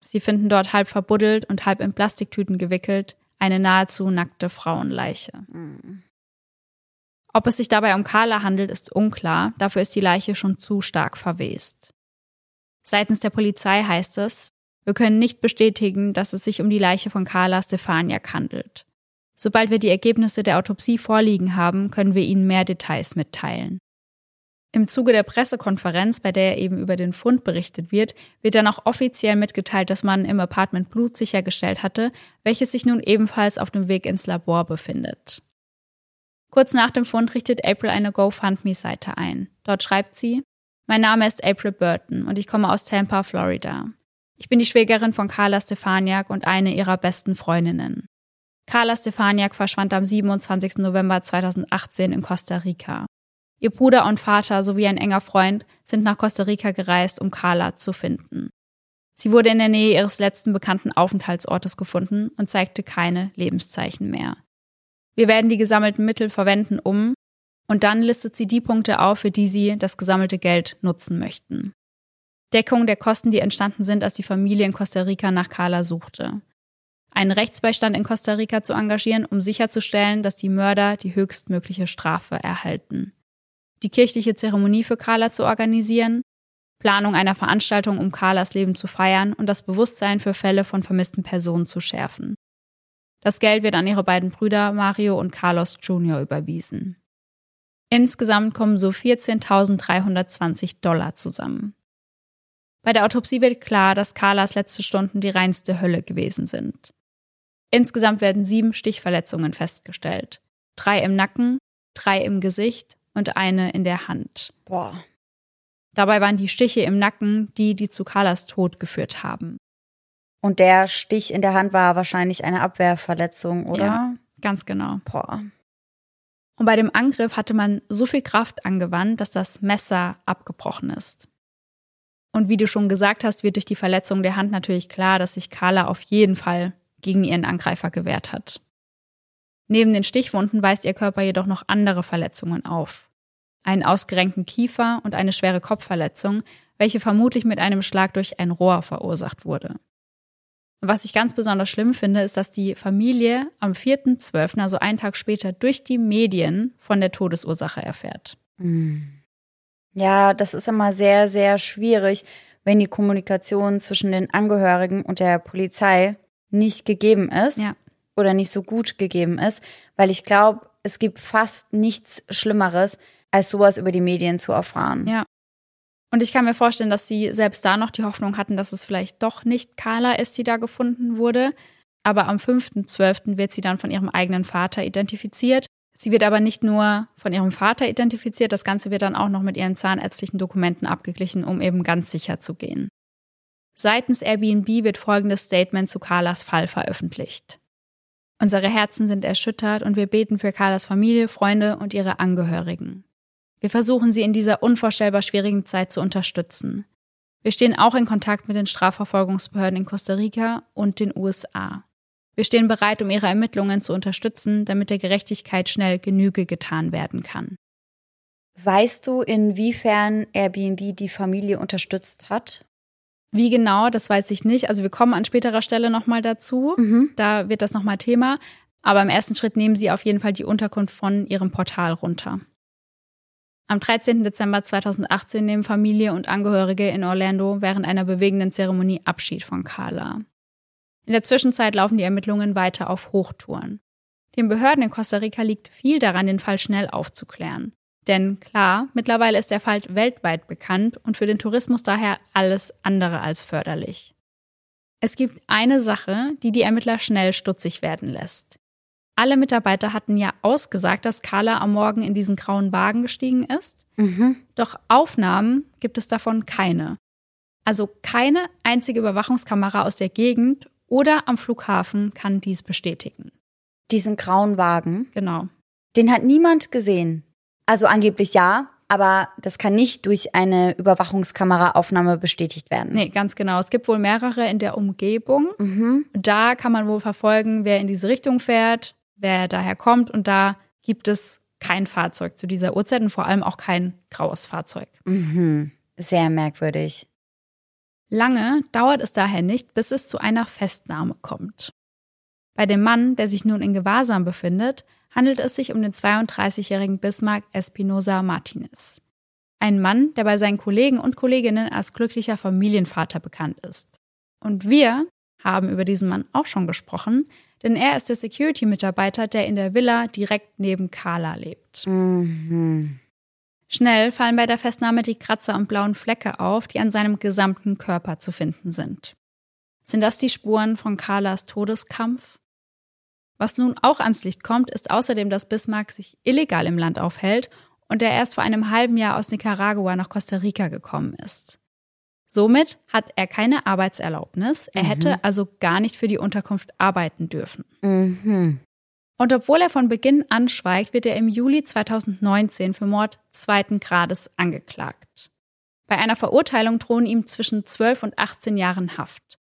Sie finden dort halb verbuddelt und halb in Plastiktüten gewickelt eine nahezu nackte Frauenleiche. Mhm. Ob es sich dabei um Carla handelt, ist unklar, dafür ist die Leiche schon zu stark verwest. Seitens der Polizei heißt es, wir können nicht bestätigen, dass es sich um die Leiche von Carla Stefaniak handelt. Sobald wir die Ergebnisse der Autopsie vorliegen haben, können wir Ihnen mehr Details mitteilen. Im Zuge der Pressekonferenz, bei der eben über den Fund berichtet wird, wird dann auch offiziell mitgeteilt, dass man im Apartment Blut sichergestellt hatte, welches sich nun ebenfalls auf dem Weg ins Labor befindet. Kurz nach dem Fund richtet April eine GoFundMe-Seite ein. Dort schreibt sie, mein Name ist April Burton und ich komme aus Tampa, Florida. Ich bin die Schwägerin von Carla Stefaniak und eine ihrer besten Freundinnen. Carla Stefaniak verschwand am 27. November 2018 in Costa Rica. Ihr Bruder und Vater sowie ein enger Freund sind nach Costa Rica gereist, um Carla zu finden. Sie wurde in der Nähe ihres letzten bekannten Aufenthaltsortes gefunden und zeigte keine Lebenszeichen mehr. Wir werden die gesammelten Mittel verwenden, um und dann listet sie die Punkte auf, für die sie das gesammelte Geld nutzen möchten. Deckung der Kosten, die entstanden sind, als die Familie in Costa Rica nach Carla suchte. Einen Rechtsbeistand in Costa Rica zu engagieren, um sicherzustellen, dass die Mörder die höchstmögliche Strafe erhalten. Die kirchliche Zeremonie für Carla zu organisieren, Planung einer Veranstaltung, um Carlas Leben zu feiern und das Bewusstsein für Fälle von vermissten Personen zu schärfen. Das Geld wird an ihre beiden Brüder Mario und Carlos Jr. überwiesen. Insgesamt kommen so 14.320 Dollar zusammen. Bei der Autopsie wird klar, dass Carlas letzte Stunden die reinste Hölle gewesen sind. Insgesamt werden sieben Stichverletzungen festgestellt. Drei im Nacken, drei im Gesicht und eine in der Hand. Boah. Dabei waren die Stiche im Nacken die, die zu Carlas Tod geführt haben. Und der Stich in der Hand war wahrscheinlich eine Abwehrverletzung, oder? Ja, ganz genau. Boah. Und bei dem Angriff hatte man so viel Kraft angewandt, dass das Messer abgebrochen ist. Und wie du schon gesagt hast, wird durch die Verletzung der Hand natürlich klar, dass sich Carla auf jeden Fall gegen ihren Angreifer gewehrt hat. Neben den Stichwunden weist ihr Körper jedoch noch andere Verletzungen auf. Einen ausgerenkten Kiefer und eine schwere Kopfverletzung, welche vermutlich mit einem Schlag durch ein Rohr verursacht wurde. Was ich ganz besonders schlimm finde, ist, dass die Familie am 4.12., also einen Tag später, durch die Medien von der Todesursache erfährt. Ja, das ist immer sehr, sehr schwierig, wenn die Kommunikation zwischen den Angehörigen und der Polizei nicht gegeben ist Ja. oder nicht so gut gegeben ist, weil ich glaube, es gibt fast nichts Schlimmeres, als sowas über die Medien zu erfahren. Ja. Und ich kann mir vorstellen, dass sie selbst da noch die Hoffnung hatten, dass es vielleicht doch nicht Carla ist, die da gefunden wurde. Aber am 5.12. wird sie dann von ihrem eigenen Vater identifiziert. Sie wird aber nicht nur von ihrem Vater identifiziert, das Ganze wird dann auch noch mit ihren zahnärztlichen Dokumenten abgeglichen, um eben ganz sicher zu gehen. Seitens Airbnb wird folgendes Statement zu Carlas Fall veröffentlicht. Unsere Herzen sind erschüttert und wir beten für Carlas Familie, Freunde und ihre Angehörigen. Wir versuchen sie in dieser unvorstellbar schwierigen Zeit zu unterstützen. Wir stehen auch in Kontakt mit den Strafverfolgungsbehörden in Costa Rica und den USA. Wir stehen bereit, um ihre Ermittlungen zu unterstützen, damit der Gerechtigkeit schnell Genüge getan werden kann. Weißt du, inwiefern Airbnb die Familie unterstützt hat? Wie genau, das weiß ich nicht. Also wir kommen an späterer Stelle nochmal dazu. Da wird das nochmal Thema. Aber im ersten Schritt nehmen sie auf jeden Fall die Unterkunft von ihrem Portal runter. Am 13. Dezember 2018 nehmen Familie und Angehörige in Orlando während einer bewegenden Zeremonie Abschied von Carla. In der Zwischenzeit laufen die Ermittlungen weiter auf Hochtouren. Den Behörden in Costa Rica liegt viel daran, den Fall schnell aufzuklären. Denn klar, mittlerweile ist der Fall weltweit bekannt und für den Tourismus daher alles andere als förderlich. Es gibt eine Sache, die die Ermittler schnell stutzig werden lässt. Alle Mitarbeiter hatten ja ausgesagt, dass Carla am Morgen in diesen grauen Wagen gestiegen ist. Doch Aufnahmen gibt es davon keine. Also keine einzige Überwachungskamera aus der Gegend oder am Flughafen kann dies bestätigen. Diesen grauen Wagen, Genau. den hat niemand gesehen. Also angeblich ja, aber das kann nicht durch eine Überwachungskameraaufnahme bestätigt werden. Nee, ganz genau. Es gibt wohl mehrere in der Umgebung. Da kann man wohl verfolgen, wer in diese Richtung fährt, wer daher kommt. Und da gibt es kein Fahrzeug zu dieser Uhrzeit und vor allem auch kein graues Fahrzeug. Mhm. Sehr merkwürdig. Lange dauert es daher nicht, bis es zu einer Festnahme kommt. Bei dem Mann, der sich nun in Gewahrsam befindet, handelt es sich um den 32-jährigen Bismarck Espinosa Martinez. Ein Mann, der bei seinen Kollegen und Kolleginnen als glücklicher Familienvater bekannt ist. Und wir haben über diesen Mann auch schon gesprochen, denn er ist der Security-Mitarbeiter, der in der Villa direkt neben Carla lebt. Mhm. Schnell fallen bei der Festnahme die Kratzer und blauen Flecke auf, die an seinem gesamten Körper zu finden sind. Sind das die Spuren von Carlas Todeskampf? Was nun auch ans Licht kommt, ist außerdem, dass Bismarck sich illegal im Land aufhält und er erst vor einem halben Jahr aus Nicaragua nach Costa Rica gekommen ist. Somit hat er keine Arbeitserlaubnis, er hätte also gar nicht für die Unterkunft arbeiten dürfen. Mhm. Und obwohl er von Beginn an schweigt, wird er im Juli 2019 für Mord zweiten Grades angeklagt. Bei einer Verurteilung drohen ihm zwischen 12 und 18 Jahren Haft.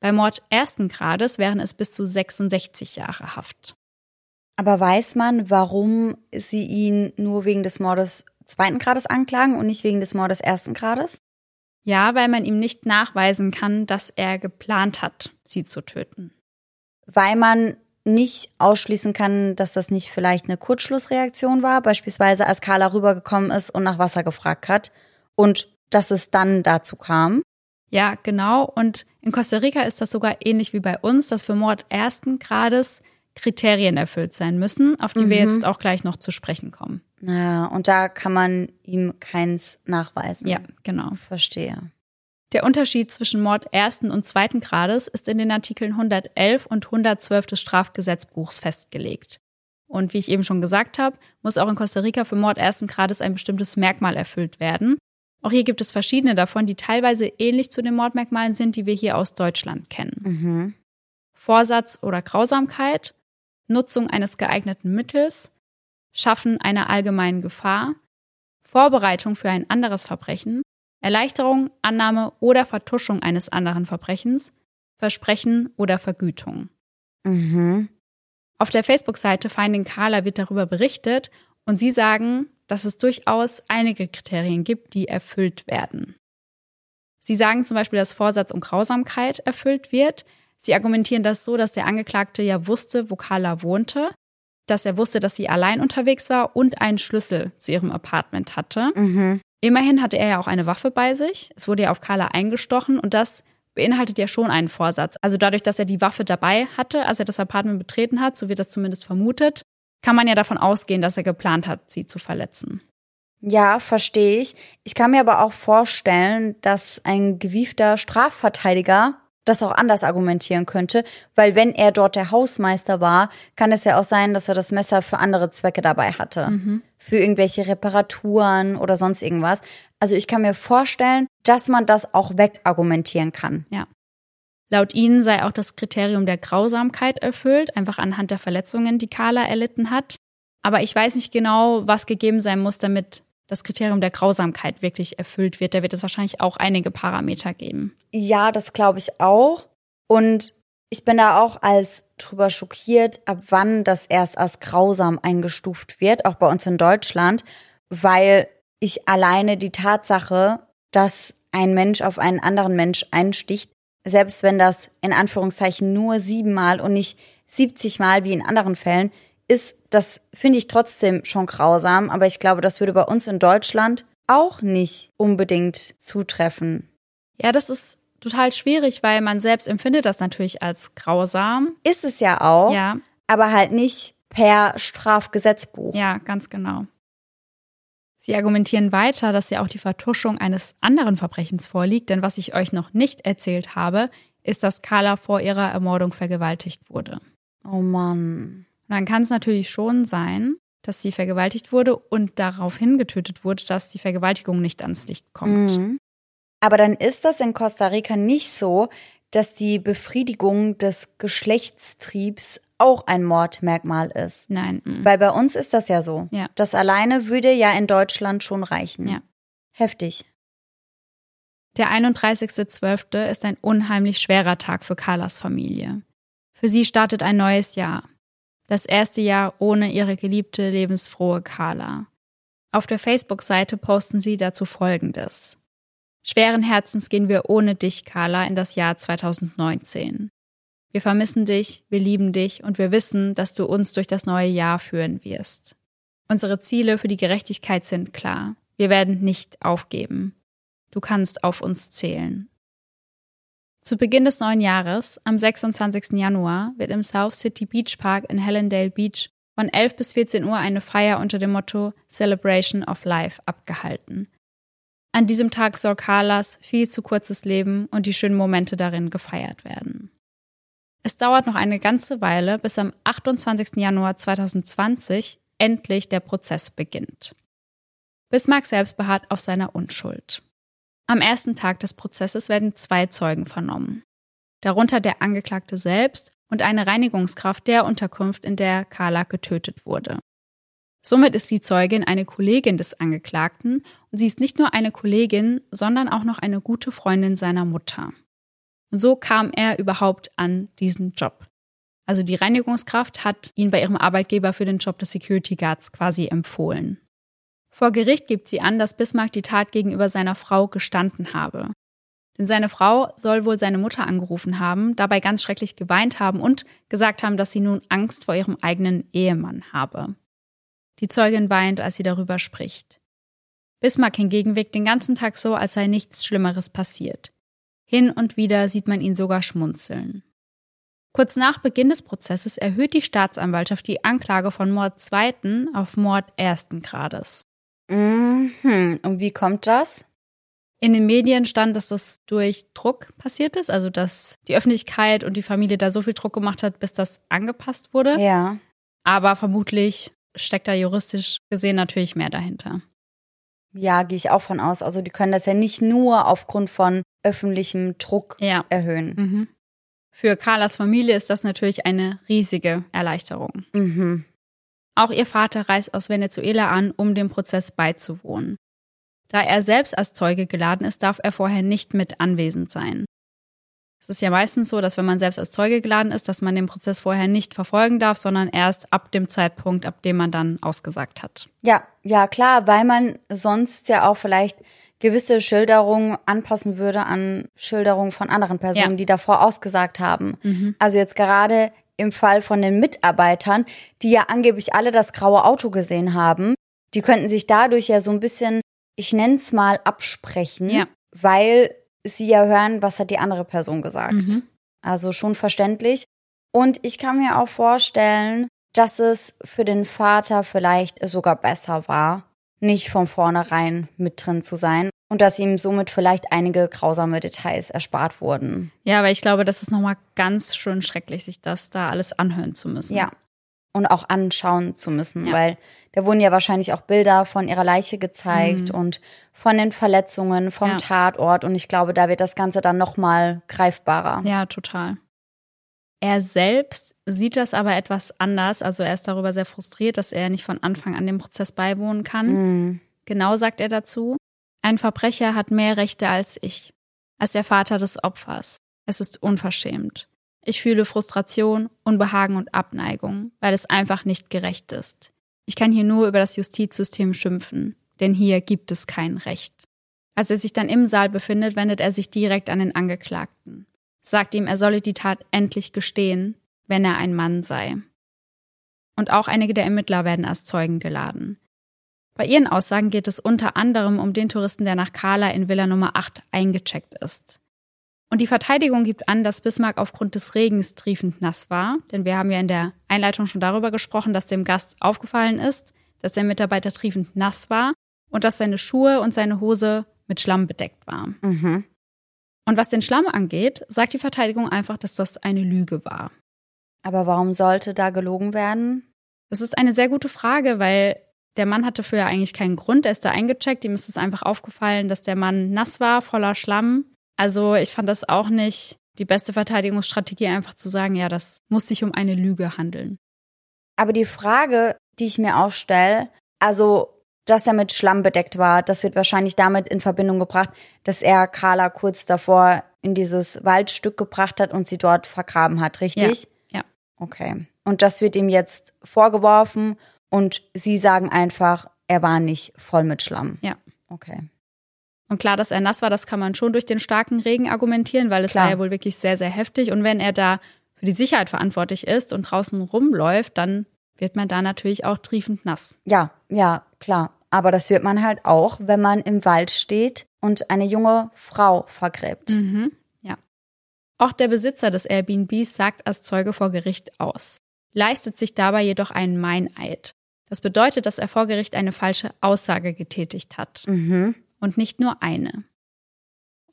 Bei Mord ersten Grades wären es bis zu 66 Jahre Haft. Aber weiß man, warum sie ihn nur wegen des Mordes zweiten Grades anklagen und nicht wegen des Mordes ersten Grades? Ja, weil man ihm nicht nachweisen kann, dass er geplant hat, sie zu töten. Weil man nicht ausschließen kann, dass das nicht vielleicht eine Kurzschlussreaktion war, beispielsweise als Carla rübergekommen ist und nach Wasser gefragt hat und dass es dann dazu kam. Ja, genau. Und in Costa Rica ist das sogar ähnlich wie bei uns, dass für Mord ersten Grades Kriterien erfüllt sein müssen, auf die wir jetzt auch gleich noch zu sprechen kommen. Naja, und da kann man ihm keins nachweisen. Ja, genau. Verstehe. Der Unterschied zwischen Mord ersten und zweiten Grades ist in den Artikeln 111 und 112 des Strafgesetzbuchs festgelegt. Und wie ich eben schon gesagt habe, muss auch in Costa Rica für Mord ersten Grades ein bestimmtes Merkmal erfüllt werden. Auch hier gibt es verschiedene davon, die teilweise ähnlich zu den Mordmerkmalen sind, die wir hier aus Deutschland kennen. Mhm. Vorsatz oder Grausamkeit, Nutzung eines geeigneten Mittels, Schaffen einer allgemeinen Gefahr, Vorbereitung für ein anderes Verbrechen, Erleichterung, Annahme oder Vertuschung eines anderen Verbrechens, Versprechen oder Vergütung. Mhm. Auf der Facebook-Seite Finding Carla wird darüber berichtet und sie sagen, dass es durchaus einige Kriterien gibt, die erfüllt werden. Sie sagen zum Beispiel, dass Vorsatz und Grausamkeit erfüllt wird. Sie argumentieren das so, dass der Angeklagte ja wusste, wo Carla wohnte dass er wusste, dass sie allein unterwegs war und einen Schlüssel zu ihrem Apartment hatte. Mhm. Immerhin hatte er ja auch eine Waffe bei sich. Es wurde ja auf Carla eingestochen und das beinhaltet ja schon einen Vorsatz. Also dadurch, dass er die Waffe dabei hatte, als er das Apartment betreten hat, so wird das zumindest vermutet, kann man ja davon ausgehen, dass er geplant hat, sie zu verletzen. Ja, verstehe ich. Ich kann mir aber auch vorstellen, dass ein gewiefter Strafverteidiger das auch anders argumentieren könnte, weil wenn er dort der Hausmeister war, kann es ja auch sein, dass er das Messer für andere Zwecke dabei hatte. Mhm. Für irgendwelche Reparaturen oder sonst irgendwas. Also ich kann mir vorstellen, dass man das auch wegargumentieren kann. Ja. Laut ihnen sei auch das Kriterium der Grausamkeit erfüllt, einfach anhand der Verletzungen, die Carla erlitten hat. Aber ich weiß nicht genau, was gegeben sein muss, damit das Kriterium der Grausamkeit wirklich erfüllt wird. Da wird es wahrscheinlich auch einige Parameter geben. Ja, das glaube ich auch. Und ich bin da auch als drüber schockiert, ab wann das erst als grausam eingestuft wird, auch bei uns in Deutschland, weil ich alleine die Tatsache, dass ein Mensch auf einen anderen Mensch einsticht, selbst wenn das in Anführungszeichen nur siebenmal und nicht 70 Mal wie in anderen Fällen, ist, das finde ich trotzdem schon grausam, aber ich glaube, das würde bei uns in Deutschland auch nicht unbedingt zutreffen. Ja, das ist total schwierig, weil man selbst empfindet das natürlich als grausam. Ist es ja auch, Ja, aber halt nicht per Strafgesetzbuch. ja, ganz genau. Sie argumentieren weiter, dass ja auch die Vertuschung eines anderen Verbrechens vorliegt, denn was ich euch noch nicht erzählt habe, ist, dass Carla vor ihrer Ermordung vergewaltigt wurde. Oh Mann. Und dann kann es natürlich schon sein, dass sie vergewaltigt wurde und daraufhin getötet wurde, dass die Vergewaltigung nicht ans Licht kommt. Mhm. Aber dann ist das in Costa Rica nicht so, dass die Befriedigung des Geschlechtstriebs auch ein Mordmerkmal ist. Nein. mm. Weil bei uns ist das ja so. Ja. Das alleine würde ja in Deutschland schon reichen. Ja. Heftig. Der 31.12. ist ein unheimlich schwerer Tag für Carlas Familie. Für sie startet ein neues Jahr. Das erste Jahr ohne ihre geliebte, lebensfrohe Carla. Auf der Facebook-Seite posten sie dazu Folgendes. Schweren Herzens gehen wir ohne dich, Carla, in das Jahr 2019. Wir vermissen dich, wir lieben dich und wir wissen, dass du uns durch das neue Jahr führen wirst. Unsere Ziele für die Gerechtigkeit sind klar. Wir werden nicht aufgeben. Du kannst auf uns zählen. Zu Beginn des neuen Jahres, am 26. Januar, wird im South City Beach Park in Hallandale Beach von 11 bis 14 Uhr eine Feier unter dem Motto Celebration of Life abgehalten. An diesem Tag soll Carlas viel zu kurzes Leben und die schönen Momente darin gefeiert werden. Es dauert noch eine ganze Weile, bis am 28. Januar 2020 endlich der Prozess beginnt. Bismarck selbst beharrt auf seiner Unschuld. Am ersten Tag des Prozesses werden zwei Zeugen vernommen. Darunter der Angeklagte selbst und eine Reinigungskraft der Unterkunft, in der Carla getötet wurde. Somit ist die Zeugin eine Kollegin des Angeklagten und sie ist nicht nur eine Kollegin, sondern auch noch eine gute Freundin seiner Mutter. Und so kam er überhaupt an diesen Job. Also die Reinigungskraft hat ihn bei ihrem Arbeitgeber für den Job des Security Guards quasi empfohlen. Vor Gericht gibt sie an, dass Bismarck die Tat gegenüber seiner Frau gestanden habe. Denn seine Frau soll wohl seine Mutter angerufen haben, dabei ganz schrecklich geweint haben und gesagt haben, dass sie nun Angst vor ihrem eigenen Ehemann habe. Die Zeugin weint, als sie darüber spricht. Bismarck hingegen wirkt den ganzen Tag so, als sei nichts Schlimmeres passiert. Hin und wieder sieht man ihn sogar schmunzeln. Kurz nach Beginn des Prozesses erhöht die Staatsanwaltschaft die Anklage von Mord zweiten auf Mord ersten Grades. Mhm. Und wie kommt das? In den Medien stand, dass das durch Druck passiert ist, also dass die Öffentlichkeit und die Familie da so viel Druck gemacht hat, bis das angepasst wurde. Ja. Aber vermutlich steckt da juristisch gesehen natürlich mehr dahinter. Ja, gehe ich auch von aus. Also die können das ja nicht nur aufgrund von öffentlichem Druck Ja. erhöhen. Mhm. Für Carlas Familie ist das natürlich eine riesige Erleichterung. Mhm. Auch ihr Vater reist aus Venezuela an, um dem Prozess beizuwohnen. Da er selbst als Zeuge geladen ist, darf er vorher nicht mit anwesend sein. Es ist ja meistens so, dass wenn man selbst als Zeuge geladen ist, dass man den Prozess vorher nicht verfolgen darf, sondern erst ab dem Zeitpunkt, ab dem man dann ausgesagt hat. Ja, ja, klar, weil man sonst ja auch vielleicht gewisse Schilderungen anpassen würde an Schilderungen von anderen Personen, Ja. die davor ausgesagt haben. Also jetzt gerade im Fall von den Mitarbeitern, die ja angeblich alle das graue Auto gesehen haben, die könnten sich dadurch ja so ein bisschen, ich nenne es mal, absprechen, Ja. weil sie ja hören, was hat die andere Person gesagt. Mhm. Also schon verständlich. Und ich kann mir auch vorstellen, dass es für den Vater vielleicht sogar besser war, nicht von vornherein mit drin zu sein und dass ihm somit vielleicht einige grausame Details erspart wurden. Ja, aber ich glaube, das ist nochmal ganz schön schrecklich, sich das da alles anhören zu müssen. Ja. Und auch anschauen zu müssen, Ja. weil da wurden ja wahrscheinlich auch Bilder von ihrer Leiche gezeigt und von den Verletzungen vom Mhm. Ja. Tatort. Und ich glaube, da wird das Ganze dann nochmal greifbarer. Ja, total. Er selbst sieht das aber etwas anders. Also er ist darüber sehr frustriert, dass er nicht von Anfang an dem Prozess beiwohnen kann. Mhm. Genau sagt er dazu, ein Verbrecher hat mehr Rechte als ich, als der Vater des Opfers. Es ist unverschämt. Ich fühle Frustration, Unbehagen und Abneigung, weil es einfach nicht gerecht ist. Ich kann hier nur über das Justizsystem schimpfen, denn hier gibt es kein Recht. Als er sich dann im Saal befindet, wendet er sich direkt an den Angeklagten, sagt ihm, er solle die Tat endlich gestehen, wenn er ein Mann sei. Und auch einige der Ermittler werden als Zeugen geladen. Bei ihren Aussagen geht es unter anderem um den Touristen, der nach Kala in Villa Nummer 8 eingecheckt ist. Und die Verteidigung gibt an, dass Bismarck aufgrund des Regens triefend nass war, denn wir haben ja in der Einleitung schon darüber gesprochen, dass dem Gast aufgefallen ist, dass der Mitarbeiter triefend nass war und dass seine Schuhe und seine Hose mit Schlamm bedeckt waren. Mhm. Und was den Schlamm angeht, sagt die Verteidigung einfach, dass das eine Lüge war. Aber warum sollte da gelogen werden? Das ist eine sehr gute Frage, weil der Mann hatte ja eigentlich keinen Grund. Er ist da eingecheckt. Ihm ist es einfach aufgefallen, dass der Mann nass war, voller Schlamm. Also ich fand das auch nicht die beste Verteidigungsstrategie, einfach zu sagen, ja, das muss sich um eine Lüge handeln. Aber die Frage, die ich mir auch stelle, also, dass er mit Schlamm bedeckt war, das wird wahrscheinlich damit in Verbindung gebracht, dass er Carla kurz davor in dieses Waldstück gebracht hat und sie dort vergraben hat, richtig? Ja, ja. Okay. Und das wird ihm jetzt vorgeworfen und sie sagen einfach, er war nicht voll mit Schlamm. Ja. Okay. Und klar, dass er nass war, das kann man schon durch den starken Regen argumentieren, weil es Klar. war ja wohl wirklich sehr, sehr heftig. Und wenn er da für die Sicherheit verantwortlich ist und draußen rumläuft, dann wird man da natürlich auch triefend nass. Ja, ja, klar. Aber das wird man halt auch, wenn man im Wald steht und eine junge Frau vergräbt. Mhm. Ja. Auch der Besitzer des Airbnbs sagt als Zeuge vor Gericht aus, leistet sich dabei jedoch einen Meineid. Das bedeutet, dass er vor Gericht eine falsche Aussage getätigt hat. Mhm. Und nicht nur eine.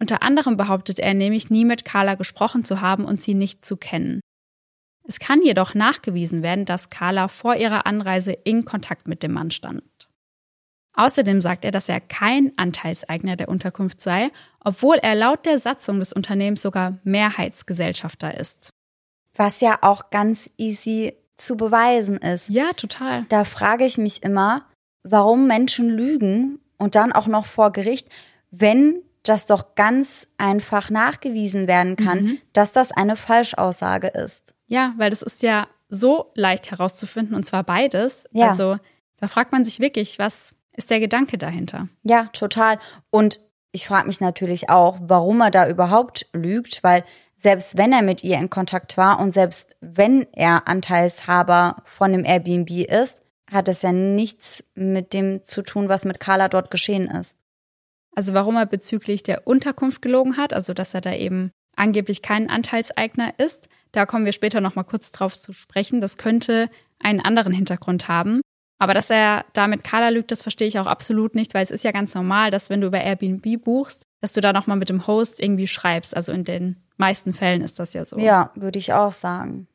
Unter anderem behauptet er nämlich, nie mit Carla gesprochen zu haben und sie nicht zu kennen. Es kann jedoch nachgewiesen werden, dass Carla vor ihrer Anreise in Kontakt mit dem Mann stand. Außerdem sagt er, dass er kein Anteilseigner der Unterkunft sei, obwohl er laut der Satzung des Unternehmens sogar Mehrheitsgesellschafter ist. Was ja auch ganz easy zu beweisen ist. Ja, total. Da frage ich mich immer, warum Menschen lügen und dann auch noch vor Gericht, wenn das doch ganz einfach nachgewiesen werden kann, Mhm. dass das eine Falschaussage ist. Ja, weil das ist ja so leicht herauszufinden und zwar beides. Ja. Also da fragt man sich wirklich, was ist der Gedanke dahinter? Ja, total. Und ich frage mich natürlich auch, warum er da überhaupt lügt, weil selbst wenn er mit ihr in Kontakt war und selbst wenn er Anteilshaber von dem Airbnb ist, hat es ja nichts mit dem zu tun, was mit Carla dort geschehen ist. Also warum er bezüglich der Unterkunft gelogen hat, also dass er da eben angeblich kein Anteilseigner ist, da kommen wir später noch mal kurz drauf zu sprechen. Das könnte einen anderen Hintergrund haben. Aber dass er da mit Carla lügt, das verstehe ich auch absolut nicht, weil es ist ja ganz normal, dass wenn du über Airbnb buchst, dass du da nochmal mit dem Host irgendwie schreibst. Also in den meisten Fällen ist das ja so. Ja, würde ich auch sagen.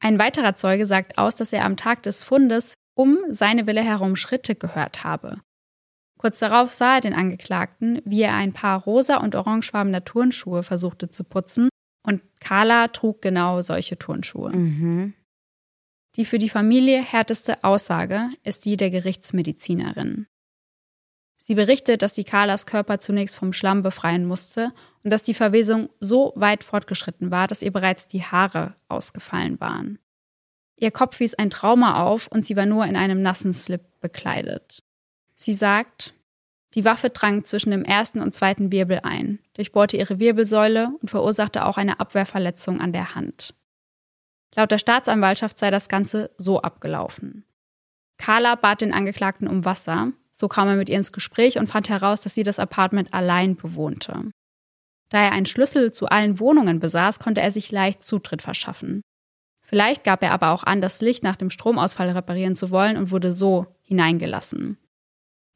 Ein weiterer Zeuge sagt aus, dass er am Tag des Fundes um seine Villa herum Schritte gehört habe. Kurz darauf sah er den Angeklagten, wie er ein paar rosa und orangefarbener Turnschuhe versuchte zu putzen und Carla trug genau solche Turnschuhe. Mhm. Die für die Familie härteste Aussage ist die der Gerichtsmedizinerin. Sie berichtet, dass die Carlas Körper zunächst vom Schlamm befreien musste und dass die Verwesung so weit fortgeschritten war, dass ihr bereits die Haare ausgefallen waren. Ihr Kopf wies ein Trauma auf und sie war nur in einem nassen Slip bekleidet. Sie sagt, die Waffe drang zwischen dem ersten und zweiten Wirbel ein, durchbohrte ihre Wirbelsäule und verursachte auch eine Abwehrverletzung an der Hand. Laut der Staatsanwaltschaft sei das Ganze so abgelaufen. Carla bat den Angeklagten um Wasser, so kam er mit ihr ins Gespräch und fand heraus, dass sie das Apartment allein bewohnte. Da er einen Schlüssel zu allen Wohnungen besaß, konnte er sich leicht Zutritt verschaffen. Vielleicht gab er aber auch an, das Licht nach dem Stromausfall reparieren zu wollen und wurde so hineingelassen.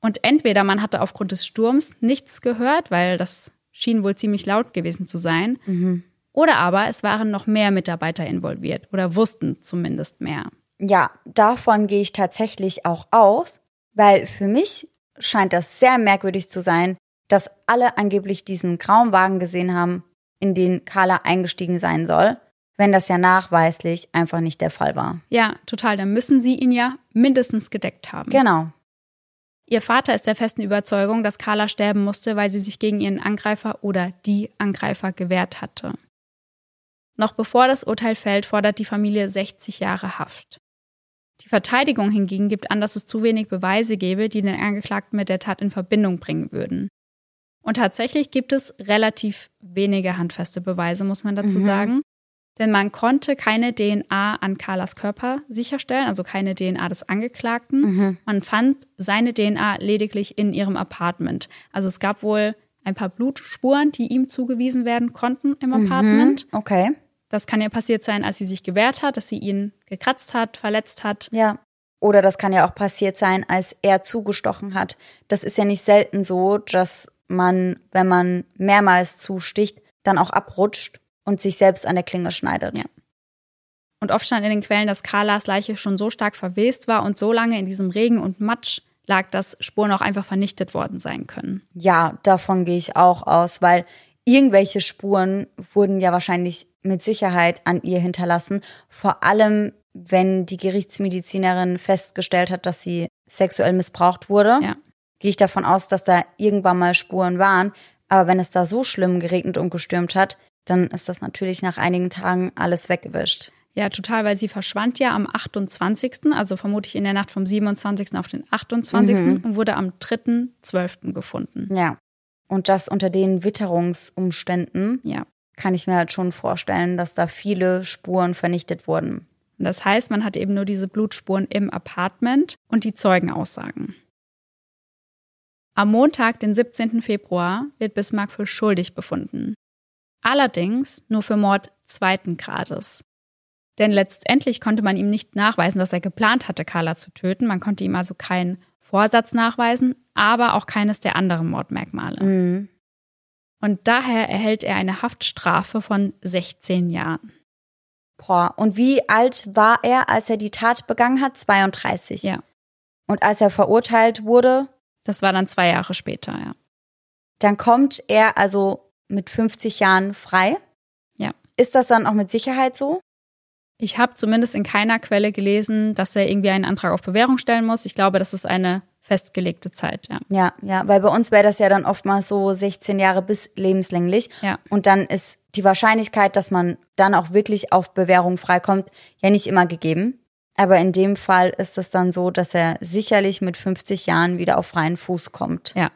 Und entweder man hatte aufgrund des Sturms nichts gehört, weil das schien wohl ziemlich laut gewesen zu sein, Mhm. oder aber es waren noch mehr Mitarbeiter involviert oder wussten zumindest mehr. Ja, davon gehe ich tatsächlich auch aus, weil für mich scheint das sehr merkwürdig zu sein, dass alle angeblich diesen grauen Wagen gesehen haben, in den Carla eingestiegen sein soll, wenn das ja nachweislich einfach nicht der Fall war. Ja, total. Dann müssen sie ihn ja mindestens gedeckt haben. Genau. Ihr Vater ist der festen Überzeugung, dass Carla sterben musste, weil sie sich gegen ihren Angreifer oder die Angreifer gewehrt hatte. Noch bevor das Urteil fällt, fordert die Familie 60 Jahre Haft. Die Verteidigung hingegen gibt an, dass es zu wenig Beweise gäbe, die den Angeklagten mit der Tat in Verbindung bringen würden. Und tatsächlich gibt es relativ wenige handfeste Beweise, muss man dazu Mhm. sagen. Denn man konnte keine DNA an Carlas Körper sicherstellen, also keine DNA des Angeklagten. Mhm. Man fand seine DNA lediglich in ihrem Apartment. Also es gab wohl ein paar Blutspuren, die ihm zugewiesen werden konnten im Apartment. Mhm. Okay. Das kann ja passiert sein, als sie sich gewehrt hat, dass sie ihn gekratzt hat, verletzt hat. Ja. Oder das kann ja auch passiert sein, als er zugestochen hat. Das ist ja nicht selten so, dass man, wenn man mehrmals zusticht, dann auch abrutscht und sich selbst an der Klinge schneidet. Ja. Und oft stand in den Quellen, dass Carlas Leiche schon so stark verwest war und so lange in diesem Regen und Matsch lag, dass Spuren auch einfach vernichtet worden sein können. Ja, davon gehe ich auch aus, weil irgendwelche Spuren wurden ja wahrscheinlich mit Sicherheit an ihr hinterlassen. Vor allem, wenn die Gerichtsmedizinerin festgestellt hat, dass sie sexuell missbraucht wurde, Ja. gehe ich davon aus, dass da irgendwann mal Spuren waren. Aber wenn es da so schlimm geregnet und gestürmt hat, dann ist das natürlich nach einigen Tagen alles weggewischt. Ja, total, weil sie verschwand ja am 28., also vermutlich in der Nacht vom 27. auf den 28. Mhm. und wurde am 3.12. gefunden. Ja. Und das unter den Witterungsumständen Ja. Kann ich mir halt schon vorstellen, dass da viele Spuren vernichtet wurden. Das heißt, man hat eben nur diese Blutspuren im Apartment und die Zeugenaussagen. Am Montag, den 17. Februar, wird Bismarck für schuldig befunden. Allerdings nur für Mord zweiten Grades. Denn letztendlich konnte man ihm nicht nachweisen, dass er geplant hatte, Carla zu töten. Man konnte ihm also keinen Vorsatz nachweisen, aber auch keines der anderen Mordmerkmale. Mhm. Und daher erhält er eine Haftstrafe von 16 Jahren. Boah, und wie alt war er, als er die Tat begangen hat? 32. Ja. Und als er verurteilt wurde, Das war dann zwei Jahre später, ja. dann kommt er also mit 50 Jahren frei. Ja. Ist das dann auch mit Sicherheit so? Ich habe zumindest in keiner Quelle gelesen, dass er irgendwie einen Antrag auf Bewährung stellen muss. Ich glaube, das ist eine festgelegte Zeit, ja. Ja, ja, weil bei uns wäre das ja dann oftmals so 16 Jahre bis lebenslänglich. Ja. Und dann ist die Wahrscheinlichkeit, dass man dann auch wirklich auf Bewährung freikommt, ja nicht immer gegeben. Aber in dem Fall ist es dann so, dass er sicherlich mit 50 Jahren wieder auf freien Fuß kommt. Ja.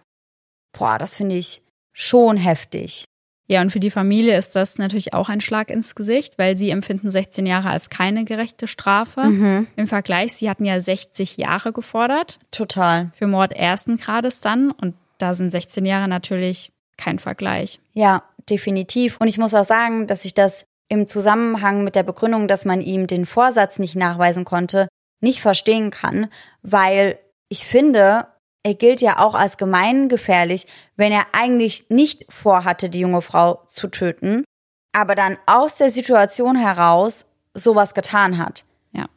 Boah, das finde ich schon heftig. Ja, und für die Familie ist das natürlich auch ein Schlag ins Gesicht, weil sie empfinden 16 Jahre als keine gerechte Strafe. Mhm. Im Vergleich, sie hatten ja 60 Jahre gefordert, Total. für Mord ersten Grades dann. Und da sind 16 Jahre natürlich kein Vergleich. Ja, definitiv. Und ich muss auch sagen, dass ich das im Zusammenhang mit der Begründung, dass man ihm den Vorsatz nicht nachweisen konnte, nicht verstehen kann, weil ich finde, er gilt ja auch als gemeingefährlich, wenn er eigentlich nicht vorhatte, die junge Frau zu töten, aber dann aus der Situation heraus sowas getan hat. Ja.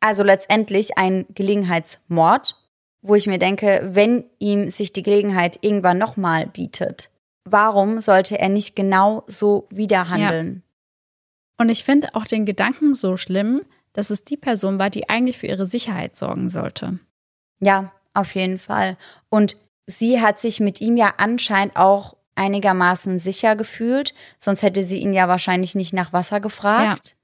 Also letztendlich ein Gelegenheitsmord, wo ich mir denke, wenn ihm sich die Gelegenheit irgendwann nochmal bietet, warum sollte er nicht genau so wieder handeln? Und ich finde auch den Gedanken so schlimm, dass es die Person war, die eigentlich für ihre Sicherheit sorgen sollte. Ja, auf jeden Fall. Und sie hat sich mit ihm ja anscheinend auch einigermaßen sicher gefühlt, sonst hätte sie ihn ja wahrscheinlich nicht nach Wasser gefragt. Ja.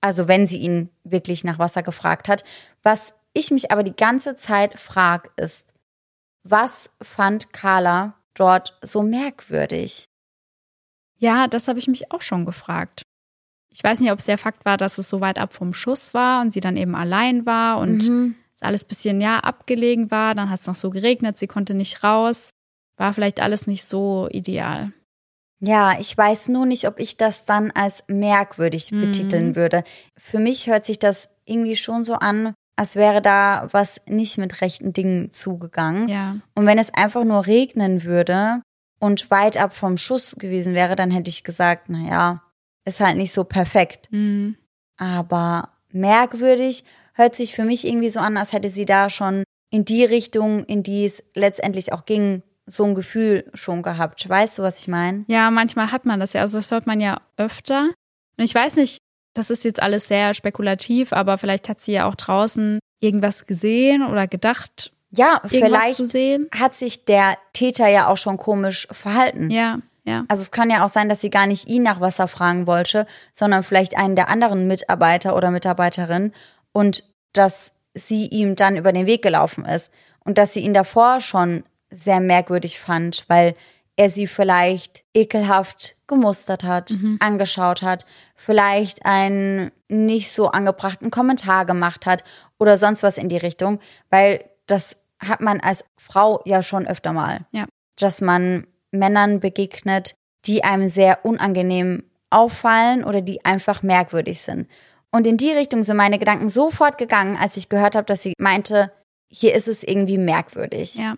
Also wenn sie ihn wirklich nach Wasser gefragt hat. Was ich mich aber die ganze Zeit frag, ist, was fand Carla dort so merkwürdig? Ja, das habe ich mich auch schon gefragt. Ich weiß nicht, ob es der Fakt war, dass es so weit ab vom Schuss war und sie dann eben allein war und mhm. Es alles bisschen ja abgelegen war. Dann hat es noch so geregnet, sie konnte nicht raus. War vielleicht alles nicht so ideal. Ja, ich weiß nur nicht, ob ich das dann als merkwürdig mhm. betiteln würde. Für mich hört sich das irgendwie schon so an, als wäre da was nicht mit rechten Dingen zugegangen. Ja. Und wenn es einfach nur regnen würde und weit ab vom Schuss gewesen wäre, dann hätte ich gesagt, na ja, ist halt nicht so perfekt. Mhm. Aber merkwürdig hört sich für mich irgendwie so an, als hätte sie da schon in die Richtung, in die es letztendlich auch ging, so ein Gefühl schon gehabt. Weißt du, was ich meine? Ja, manchmal hat man das ja. Also das hört man ja öfter. Und ich weiß nicht, das ist jetzt alles sehr spekulativ, aber vielleicht hat sie ja auch draußen irgendwas gesehen oder gedacht. Ja, vielleicht hat sich der Täter ja auch schon komisch verhalten. Ja, ja. Also es kann ja auch sein, dass sie gar nicht ihn nach Wasser fragen wollte, sondern vielleicht einen der anderen Mitarbeiter oder Mitarbeiterin und dass sie ihm dann über den Weg gelaufen ist und dass sie ihn davor schon sehr merkwürdig fand, weil er sie vielleicht ekelhaft gemustert hat, mhm. angeschaut hat, vielleicht einen nicht so angebrachten Kommentar gemacht hat oder sonst was in die Richtung, weil das hat man als Frau ja schon öfter mal. Ja. Dass man Männern begegnet, die einem sehr unangenehm auffallen oder die einfach merkwürdig sind. Und in die Richtung sind meine Gedanken sofort gegangen, als ich gehört habe, dass sie meinte, hier ist es irgendwie merkwürdig. Ja.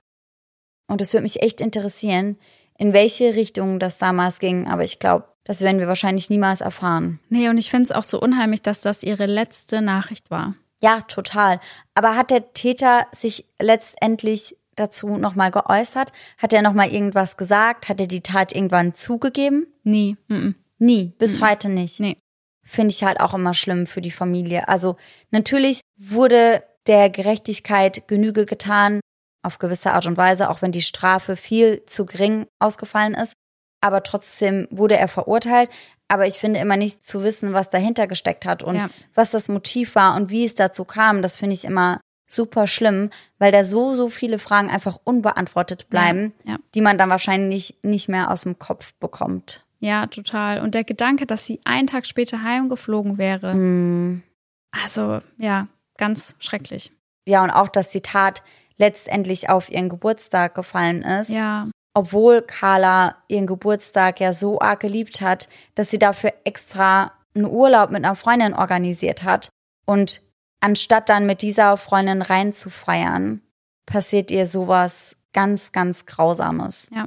Und es würde mich echt interessieren, in welche Richtung das damals ging. Aber ich glaube, das werden wir wahrscheinlich niemals erfahren. Nee, und ich finde es auch so unheimlich, dass das ihre letzte Nachricht war. Ja, total. Aber hat der Täter sich letztendlich dazu nochmal geäußert? Hat er nochmal irgendwas gesagt? Hat er die Tat irgendwann zugegeben? Nie. Mm -mm. Nie. Bis mm heute nicht. Nee. Finde ich halt auch immer schlimm für die Familie. Also natürlich wurde der Gerechtigkeit Genüge getan auf gewisse Art und Weise, auch wenn die Strafe viel zu gering ausgefallen ist. Aber trotzdem wurde er verurteilt. Aber ich finde immer nicht zu wissen, was dahinter gesteckt hat und ja. was das Motiv war und wie es dazu kam. Das finde ich immer super schlimm, weil da so, so viele Fragen einfach unbeantwortet bleiben, ja, ja. die man dann wahrscheinlich nicht mehr aus dem Kopf bekommt. Ja, total. Und der Gedanke, dass sie einen Tag später heimgeflogen wäre. Mm. Also, ja, ganz schrecklich. Ja, und auch, dass die Tat letztendlich auf ihren Geburtstag gefallen ist. Ja. Obwohl Carla ihren Geburtstag ja so arg geliebt hat, dass sie dafür extra einen Urlaub mit einer Freundin organisiert hat. Und anstatt dann mit dieser Freundin reinzufeiern, passiert ihr sowas ganz, ganz Grausames. Ja.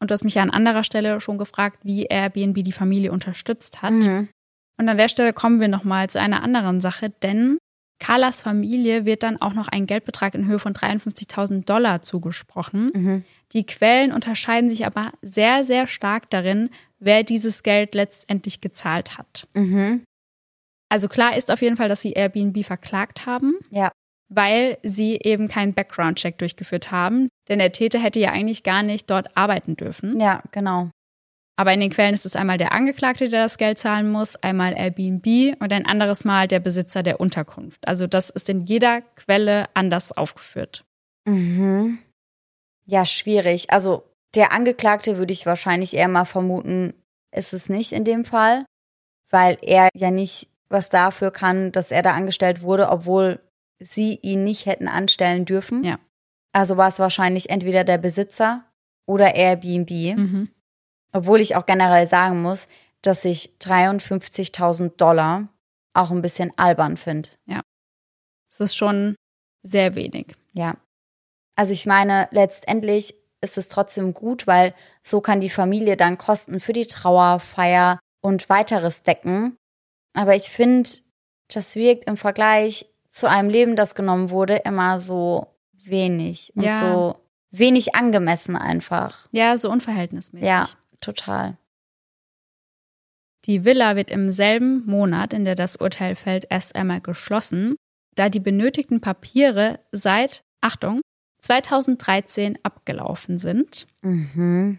Und du hast mich ja an anderer Stelle schon gefragt, wie Airbnb die Familie unterstützt hat. Mhm. Und an der Stelle kommen wir nochmal zu einer anderen Sache, denn Carlas Familie wird dann auch noch ein Geldbetrag in Höhe von 53.000 Dollar zugesprochen. Mhm. Die Quellen unterscheiden sich aber sehr, sehr stark darin, wer dieses Geld letztendlich gezahlt hat. Mhm. Also klar ist auf jeden Fall, dass sie Airbnb verklagt haben. Ja. Weil sie eben keinen Background-Check durchgeführt haben. Denn der Täter hätte ja eigentlich gar nicht dort arbeiten dürfen. Ja, genau. Aber in den Quellen ist es einmal der Angeklagte, der das Geld zahlen muss, einmal Airbnb und ein anderes Mal der Besitzer der Unterkunft. Also das ist in jeder Quelle anders aufgeführt. Mhm. Ja, schwierig. Also der Angeklagte würde ich wahrscheinlich eher mal vermuten, ist es nicht in dem Fall, weil er ja nicht was dafür kann, dass er da angestellt wurde, obwohl sie ihn nicht hätten anstellen dürfen. Ja. Also war es wahrscheinlich entweder der Besitzer oder Airbnb. Mhm. Obwohl ich auch generell sagen muss, dass ich 53.000 Dollar auch ein bisschen albern finde. Ja. Das ist schon sehr wenig. Ja. Also ich meine, letztendlich ist es trotzdem gut, weil so kann die Familie dann Kosten für die Trauerfeier und weiteres decken. Aber ich finde, das wirkt im Vergleich zu einem Leben, das genommen wurde, immer so wenig und Ja. so wenig angemessen einfach. Ja, so unverhältnismäßig. Ja, total. Die Villa wird im selben Monat, in der das Urteil fällt, erst einmal geschlossen, da die benötigten Papiere seit, Achtung, 2013 abgelaufen sind. Mhm.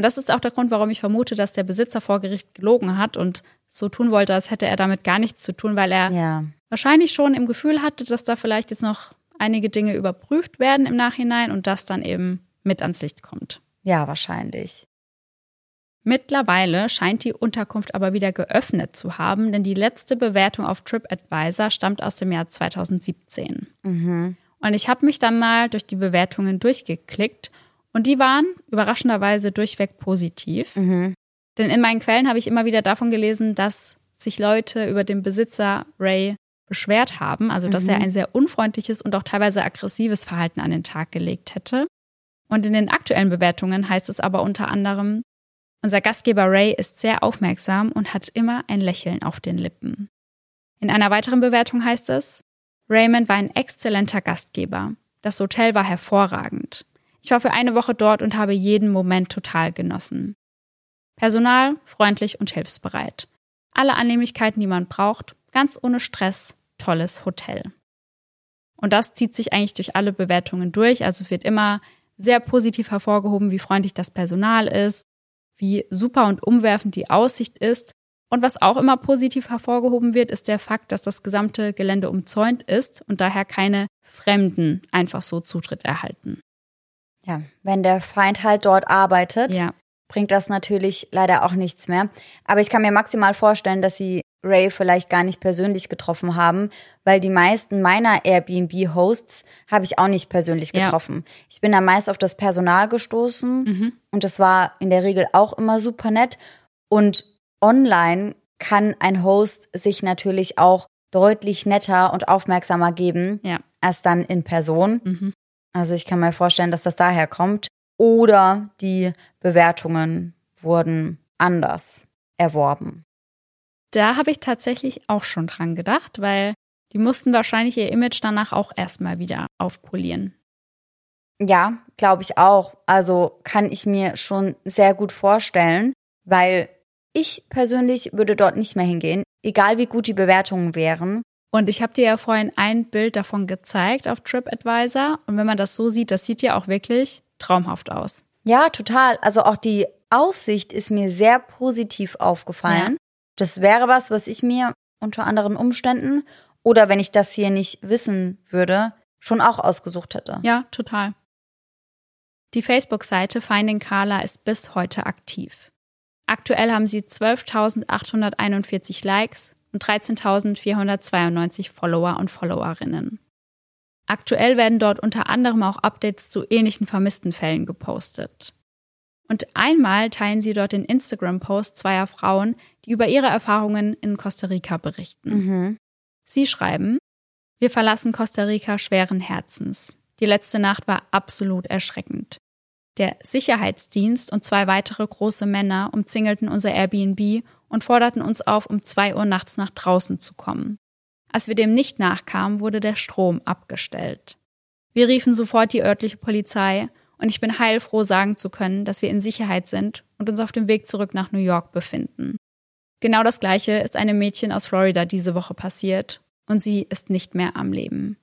Und das ist auch der Grund, warum ich vermute, dass der Besitzer vor Gericht gelogen hat und so tun wollte, als hätte er damit gar nichts zu tun, weil er Ja. wahrscheinlich schon im Gefühl hatte, dass da vielleicht jetzt noch einige Dinge überprüft werden im Nachhinein und das dann eben mit ans Licht kommt. Ja, wahrscheinlich. Mittlerweile scheint die Unterkunft aber wieder geöffnet zu haben, denn die letzte Bewertung auf TripAdvisor stammt aus dem Jahr 2017. Mhm. Und ich habe mich dann mal durch die Bewertungen durchgeklickt und die waren überraschenderweise durchweg positiv. Mhm. Denn in meinen Quellen habe ich immer wieder davon gelesen, dass sich Leute über den Besitzer Ray beschwert haben, also dass er ein sehr unfreundliches und auch teilweise aggressives Verhalten an den Tag gelegt hätte. Und in den aktuellen Bewertungen heißt es aber unter anderem, unser Gastgeber Ray ist sehr aufmerksam und hat immer ein Lächeln auf den Lippen. In einer weiteren Bewertung heißt es, Raymond war ein exzellenter Gastgeber. Das Hotel war hervorragend. Ich war für eine Woche dort und habe jeden Moment total genossen. Personal, freundlich und hilfsbereit. Alle Annehmlichkeiten, die man braucht, ganz ohne Stress, tolles Hotel. Und das zieht sich eigentlich durch alle Bewertungen durch. Also es wird immer sehr positiv hervorgehoben, wie freundlich das Personal ist, wie super und umwerfend die Aussicht ist. Und was auch immer positiv hervorgehoben wird, ist der Fakt, dass das gesamte Gelände umzäunt ist und daher keine Fremden einfach so Zutritt erhalten. Ja, wenn der Feind halt dort arbeitet, Ja, bringt das natürlich leider auch nichts mehr. Aber ich kann mir maximal vorstellen, dass sie Ray vielleicht gar nicht persönlich getroffen haben, weil die meisten meiner Airbnb-Hosts habe ich auch nicht persönlich Ja. getroffen. Ich bin da meist auf das Personal gestoßen Mhm. und das war in der Regel auch immer super nett. Und online kann ein Host sich natürlich auch deutlich netter und aufmerksamer geben ja. als dann in Person. Mhm. Also ich kann mir vorstellen, dass das daher kommt. Oder die Bewertungen wurden anders erworben. Da habe ich tatsächlich auch schon dran gedacht, weil die mussten wahrscheinlich ihr Image danach auch erstmal wieder aufpolieren. Ja, glaube ich auch. Also kann ich mir schon sehr gut vorstellen, weil ich persönlich würde dort nicht mehr hingehen, egal wie gut die Bewertungen wären. Und ich habe dir ja vorhin ein Bild davon gezeigt auf TripAdvisor. Und wenn man das so sieht, das sieht ja auch wirklich traumhaft aus. Ja, total. Also auch die Aussicht ist mir sehr positiv aufgefallen. Ja. Das wäre was, was ich mir unter anderen Umständen oder wenn ich das hier nicht wissen würde, schon auch ausgesucht hätte. Ja, total. Die Facebook-Seite Finding Carla ist bis heute aktiv. Aktuell haben sie 12.841 Likes und 13.492 Follower und Followerinnen. Aktuell werden dort unter anderem auch Updates zu ähnlichen vermissten Fällen gepostet. Und einmal teilen sie dort den Instagram-Post zweier Frauen, die über ihre Erfahrungen in Costa Rica berichten. Mhm. Sie schreiben, wir verlassen Costa Rica schweren Herzens. Die letzte Nacht war absolut erschreckend. Der Sicherheitsdienst und zwei weitere große Männer umzingelten unser Airbnb und forderten uns auf, um zwei Uhr nachts nach draußen zu kommen. Als wir dem nicht nachkamen, wurde der Strom abgestellt. Wir riefen sofort die örtliche Polizei und ich bin heilfroh sagen zu können, dass wir in Sicherheit sind und uns auf dem Weg zurück nach New York befinden. Genau das gleiche ist einem Mädchen aus Florida diese Woche passiert und sie ist nicht mehr am Leben.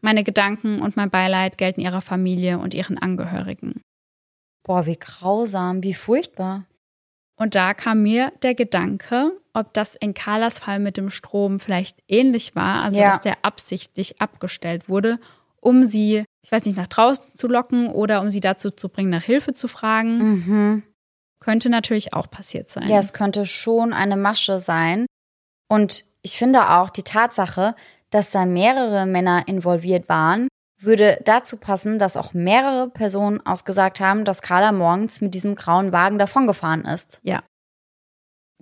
Meine Gedanken und mein Beileid gelten ihrer Familie und ihren Angehörigen. Boah, wie grausam, wie furchtbar. Und da kam mir der Gedanke, ob das in Carlas Fall mit dem Strom vielleicht ähnlich war, also Ja. dass der absichtlich abgestellt wurde, um sie, ich weiß nicht, nach draußen zu locken oder um sie dazu zu bringen, nach Hilfe zu fragen. Mhm. Könnte natürlich auch passiert sein. Ja, es könnte schon eine Masche sein. Und ich finde auch die Tatsache, dass da mehrere Männer involviert waren, würde dazu passen, dass auch mehrere Personen ausgesagt haben, dass Carla morgens mit diesem grauen Wagen davongefahren ist. Ja.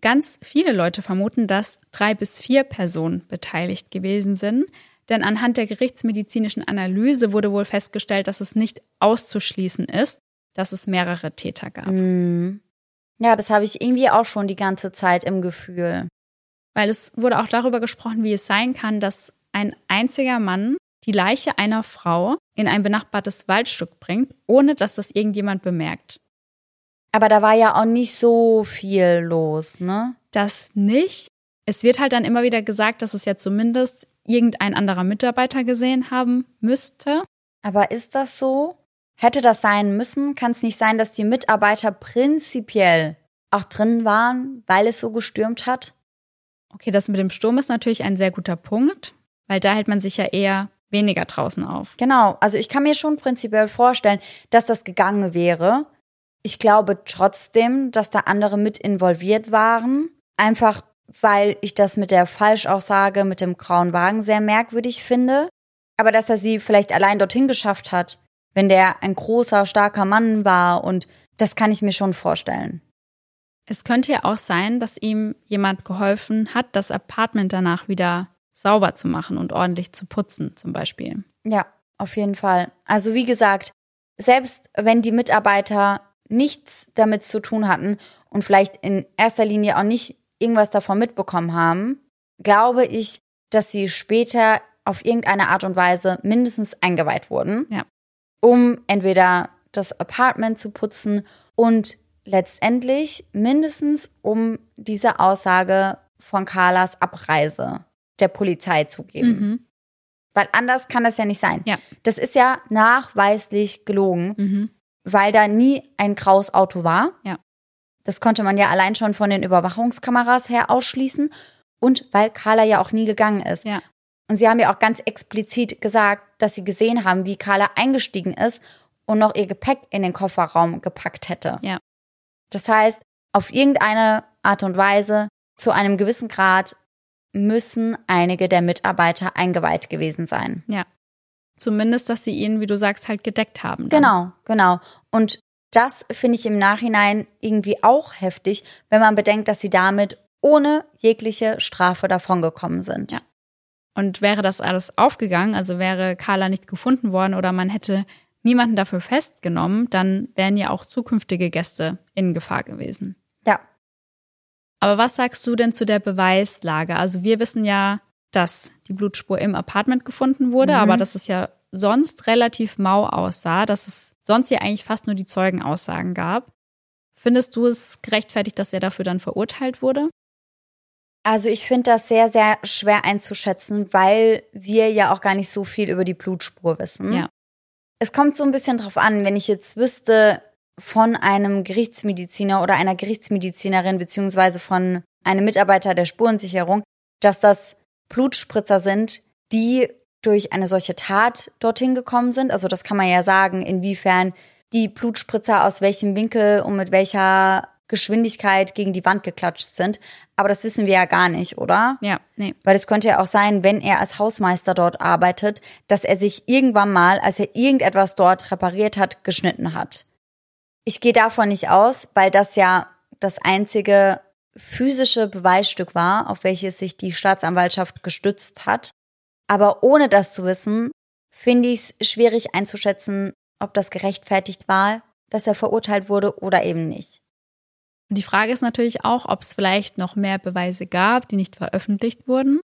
Ganz viele Leute vermuten, dass drei bis vier Personen beteiligt gewesen sind, Denn anhand der gerichtsmedizinischen Analyse wurde wohl festgestellt, dass es nicht auszuschließen ist, dass es mehrere Täter gab. Mhm. Ja, das habe ich irgendwie auch schon die ganze Zeit im Gefühl. Weil es wurde auch darüber gesprochen, wie es sein kann, dass ein einziger Mann die Leiche einer Frau in ein benachbartes Waldstück bringt, ohne dass das irgendjemand bemerkt. Aber da war ja auch nicht so viel los, ne? Das nicht. Es wird halt dann immer wieder gesagt, dass es ja zumindest irgendein anderer Mitarbeiter gesehen haben müsste. Aber ist das so? Hätte das sein müssen? Kann es nicht sein, dass die Mitarbeiter prinzipiell auch drin waren, weil es so gestürmt hat? Okay, das mit dem Sturm ist natürlich ein sehr guter Punkt, weil da hält man sich ja eher weniger draußen auf. Genau, also ich kann mir schon prinzipiell vorstellen, dass das gegangen wäre. Ich glaube trotzdem, dass da andere mit involviert waren. Einfach weil ich das mit der Falschaussage mit dem grauen Wagen sehr merkwürdig finde. Aber dass er sie vielleicht allein dorthin geschafft hat, wenn der ein großer, starker Mann war und das kann ich mir schon vorstellen. Es könnte ja auch sein, dass ihm jemand geholfen hat, das Apartment danach wieder sauber zu machen und ordentlich zu putzen, zum Beispiel. Ja, auf jeden Fall. Also wie gesagt, selbst wenn die Mitarbeiter nichts damit zu tun hatten und vielleicht in erster Linie auch nicht irgendwas davon mitbekommen haben, glaube ich, dass sie später auf irgendeine Art und Weise mindestens eingeweiht wurden, ja. um entweder das Apartment zu putzen und letztendlich mindestens um diese Aussage von Carlas Abreise der Polizei zu geben. Mhm. Weil anders kann das ja nicht sein. Ja. Das ist ja nachweislich gelogen, mhm. weil da nie ein graues Auto war. Ja. Das konnte man ja allein schon von den Überwachungskameras her ausschließen. Und weil Carla ja auch nie gegangen ist. Ja. Und sie haben ja auch ganz explizit gesagt, dass sie gesehen haben, wie Carla eingestiegen ist und noch ihr Gepäck in den Kofferraum gepackt hätte. Ja. Das heißt, auf irgendeine Art und Weise, zu einem gewissen Grad, müssen einige der Mitarbeiter eingeweiht gewesen sein. Ja. Zumindest, dass sie ihn, wie du sagst, halt gedeckt haben. Dann. Genau, genau. Und das finde ich im Nachhinein irgendwie auch heftig, wenn man bedenkt, dass sie damit ohne jegliche Strafe davongekommen sind. Ja. Und wäre das alles aufgegangen, also wäre Carla nicht gefunden worden oder man hätte niemanden dafür festgenommen, dann wären ja auch zukünftige Gäste in Gefahr gewesen. Aber was sagst du denn zu der Beweislage? Also wir wissen ja, dass die Blutspur im Apartment gefunden wurde, mhm. aber dass es ja sonst relativ mau aussah, dass es sonst ja eigentlich fast nur die Zeugenaussagen gab. Findest du es gerechtfertigt, dass er dafür dann verurteilt wurde? Also ich finde das sehr, sehr schwer einzuschätzen, weil wir ja auch gar nicht so viel über die Blutspur wissen. Ja. Es kommt so ein bisschen drauf an, wenn ich jetzt wüsste von einem Gerichtsmediziner oder einer Gerichtsmedizinerin beziehungsweise von einem Mitarbeiter der Spurensicherung, dass das Blutspritzer sind, die durch eine solche Tat dorthin gekommen sind. Also das kann man ja sagen, inwiefern die Blutspritzer aus welchem Winkel und mit welcher Geschwindigkeit gegen die Wand geklatscht sind. Aber das wissen wir ja gar nicht, oder? Ja, nee. Weil es könnte ja auch sein, wenn er als Hausmeister dort arbeitet, dass er sich irgendwann mal, als er irgendetwas dort repariert hat, geschnitten hat. Ich gehe davon nicht aus, weil das ja das einzige physische Beweisstück war, auf welches sich die Staatsanwaltschaft gestützt hat. Aber ohne das zu wissen, finde ich es schwierig einzuschätzen, ob das gerechtfertigt war, dass er verurteilt wurde oder eben nicht. Und die Frage ist natürlich auch, ob es vielleicht noch mehr Beweise gab, die nicht veröffentlicht wurden.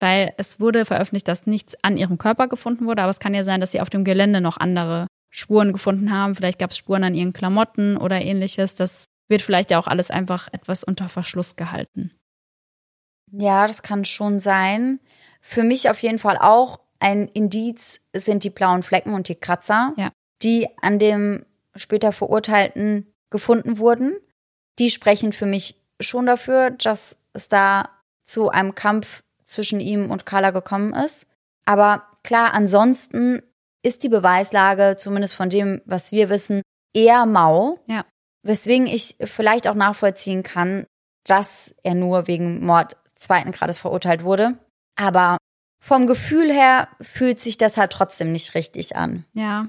Weil es wurde veröffentlicht, dass nichts an ihrem Körper gefunden wurde, aber es kann ja sein, dass sie auf dem Gelände noch andere Spuren gefunden haben. Vielleicht gab es Spuren an ihren Klamotten oder ähnliches. Das wird vielleicht ja auch alles einfach etwas unter Verschluss gehalten. Ja, das kann schon sein. Für mich auf jeden Fall auch ein Indiz sind die blauen Flecken und die Kratzer, ja. die an dem später Verurteilten gefunden wurden die sprechen für mich schon dafür, dass es da zu einem Kampf zwischen ihm und Carla gekommen ist. Aber klar, ansonsten ist die Beweislage, zumindest von dem, was wir wissen, eher mau. Ja. Weswegen ich vielleicht auch nachvollziehen kann, dass er nur wegen Mord zweiten Grades verurteilt wurde. Aber vom Gefühl her fühlt sich das halt trotzdem nicht richtig an. Ja.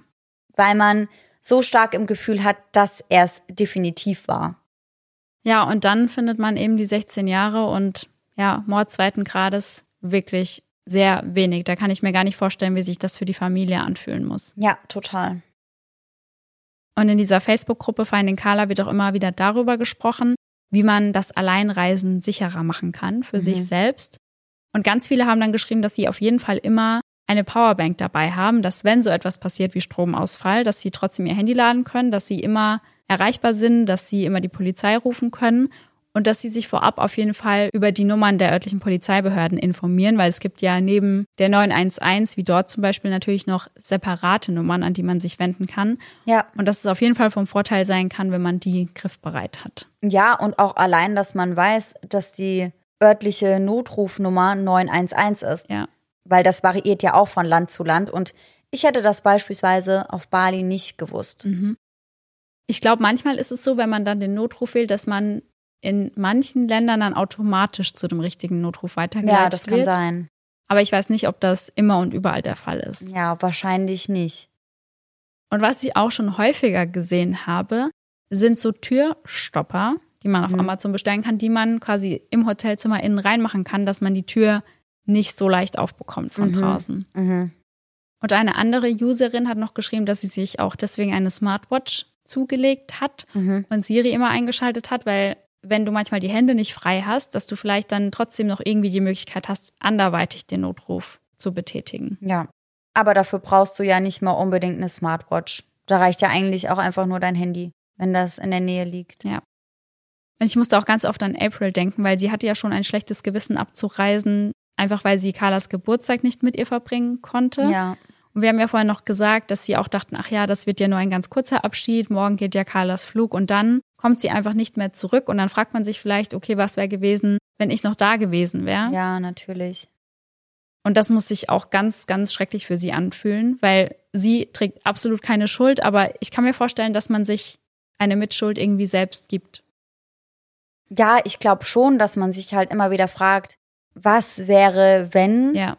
Weil man so stark im Gefühl hat, dass er es definitiv war. Ja, und dann findet man eben die 16 Jahre und ja, Mord zweiten Grades wirklich sehr wenig. Da kann ich mir gar nicht vorstellen, wie sich das für die Familie anfühlen muss. Ja, total. Und in dieser Facebook-Gruppe Finding Carla wird auch immer wieder darüber gesprochen, wie man das Alleinreisen sicherer machen kann für mhm. sich selbst. Und ganz viele haben dann geschrieben, dass sie auf jeden Fall immer eine Powerbank dabei haben, dass wenn so etwas passiert wie Stromausfall, dass sie trotzdem ihr Handy laden können, dass sie immer erreichbar sind, dass sie immer die Polizei rufen können und dass sie sich vorab auf jeden Fall über die Nummern der örtlichen Polizeibehörden informieren, weil es gibt ja neben der 911 wie dort zum Beispiel natürlich noch separate Nummern, an die man sich wenden kann. Ja. Und dass es auf jeden Fall vom Vorteil sein kann, wenn man die griffbereit hat. Ja, und auch allein, dass man weiß, dass die örtliche Notrufnummer 911 ist. Ja. Weil das variiert ja auch von Land zu Land und ich hätte das beispielsweise auf Bali nicht gewusst. Mhm. Ich glaube, manchmal ist es so, wenn man dann den Notruf wählt, dass man in manchen Ländern dann automatisch zu dem richtigen Notruf weitergeleitet wird. Ja, das kann wird. sein. Aber ich weiß nicht, ob das immer und überall der Fall ist. Ja, wahrscheinlich nicht. Und was ich auch schon häufiger gesehen habe, sind so Türstopper, die man auf mhm. Amazon bestellen kann, die man quasi im Hotelzimmer innen reinmachen kann, dass man die Tür nicht so leicht aufbekommt von mhm. draußen. Mhm. Und eine andere Userin hat noch geschrieben, dass sie sich auch deswegen eine Smartwatch zugelegt hat mhm. und Siri immer eingeschaltet hat, weil wenn du manchmal die Hände nicht frei hast, dass du vielleicht dann trotzdem noch irgendwie die Möglichkeit hast, anderweitig den Notruf zu betätigen. Ja. Aber dafür brauchst du ja nicht mal unbedingt eine Smartwatch. Da reicht ja eigentlich auch einfach nur dein Handy, wenn das in der Nähe liegt. Ja. Und ich musste auch ganz oft an April denken, weil sie hatte ja schon ein schlechtes Gewissen abzureisen, einfach weil sie Carlas Geburtstag nicht mit ihr verbringen konnte. Ja. Und wir haben ja vorhin noch gesagt, dass sie auch dachten, ach ja, das wird ja nur ein ganz kurzer Abschied, morgen geht ja Carlas Flug und dann kommt sie einfach nicht mehr zurück und dann fragt man sich vielleicht, okay, was wäre gewesen, wenn ich noch da gewesen wäre? Ja, natürlich. Und das muss sich auch ganz, ganz schrecklich für sie anfühlen, weil sie trägt absolut keine Schuld, aber ich kann mir vorstellen, dass man sich eine Mitschuld irgendwie selbst gibt. Ja, ich glaube schon, dass man sich halt immer wieder fragt, was wäre, wenn? Ja.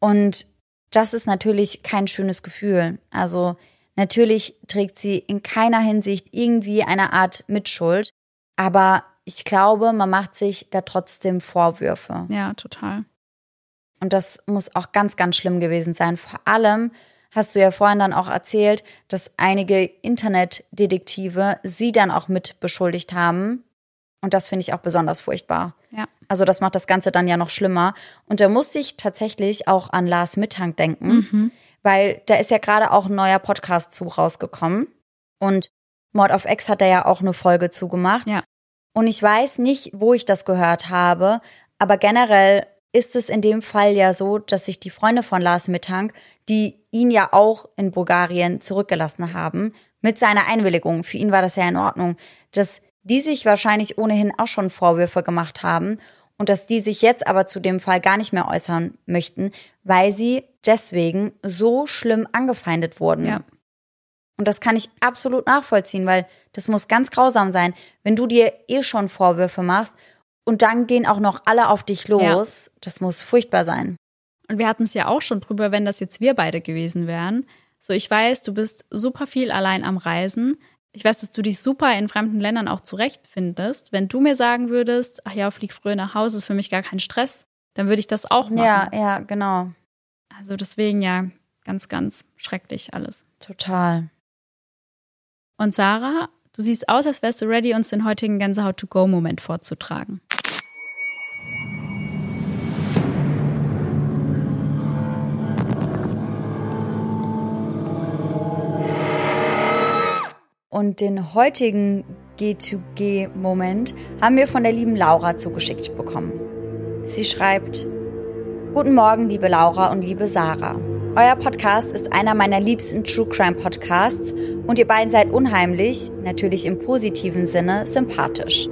Und das ist natürlich kein schönes Gefühl. Also natürlich trägt sie in keiner Hinsicht irgendwie eine Art Mitschuld, aber ich glaube, man macht sich da trotzdem Vorwürfe. Ja, total. Und das muss auch ganz, ganz schlimm gewesen sein. Vor allem hast du ja vorhin dann auch erzählt, dass einige Internetdetektive sie dann auch mit beschuldigt haben. Und das finde ich auch besonders furchtbar. Ja. Also das macht das Ganze dann ja noch schlimmer. Und da musste ich tatsächlich auch an Lars Mittank denken, mhm. Weil da ist ja gerade auch ein neuer Podcast zu rausgekommen. Und Mord of X hat er ja auch eine Folge zugemacht. Ja. Und ich weiß nicht, wo ich das gehört habe, aber generell ist es in dem Fall ja so, dass sich die Freunde von Lars Mittank, die ihn ja auch in Bulgarien zurückgelassen haben, mit seiner Einwilligung, für ihn war das ja in Ordnung, dass die sich wahrscheinlich ohnehin auch schon Vorwürfe gemacht haben und dass die sich jetzt aber zu dem Fall gar nicht mehr äußern möchten, weil sie deswegen so schlimm angefeindet wurden. Ja. Und das kann ich absolut nachvollziehen, weil das muss ganz grausam sein, wenn du dir eh schon Vorwürfe machst und dann gehen auch noch alle auf dich los. Ja. Das muss furchtbar sein. Und wir hatten es ja auch schon drüber, wenn das jetzt wir beide gewesen wären. So, ich weiß, du bist super viel allein am Reisen, ich weiß, dass du dich super in fremden Ländern auch zurechtfindest. Wenn du mir sagen würdest, ach ja, flieg früher nach Hause, ist für mich gar kein Stress, dann würde ich das auch machen. Ja, ja, genau. Also deswegen ja, ganz, ganz schrecklich alles. Total. Und Sarah, du siehst aus, als wärst du ready, uns den heutigen Gänsehaut-to-go-Moment vorzutragen. Und den heutigen G2G-Moment haben wir von der lieben Laura zugeschickt bekommen. Sie schreibt, Guten Morgen, liebe Laura und liebe Sarah. Euer Podcast ist einer meiner liebsten True Crime Podcasts und ihr beiden seid unheimlich, natürlich im positiven Sinne, sympathisch.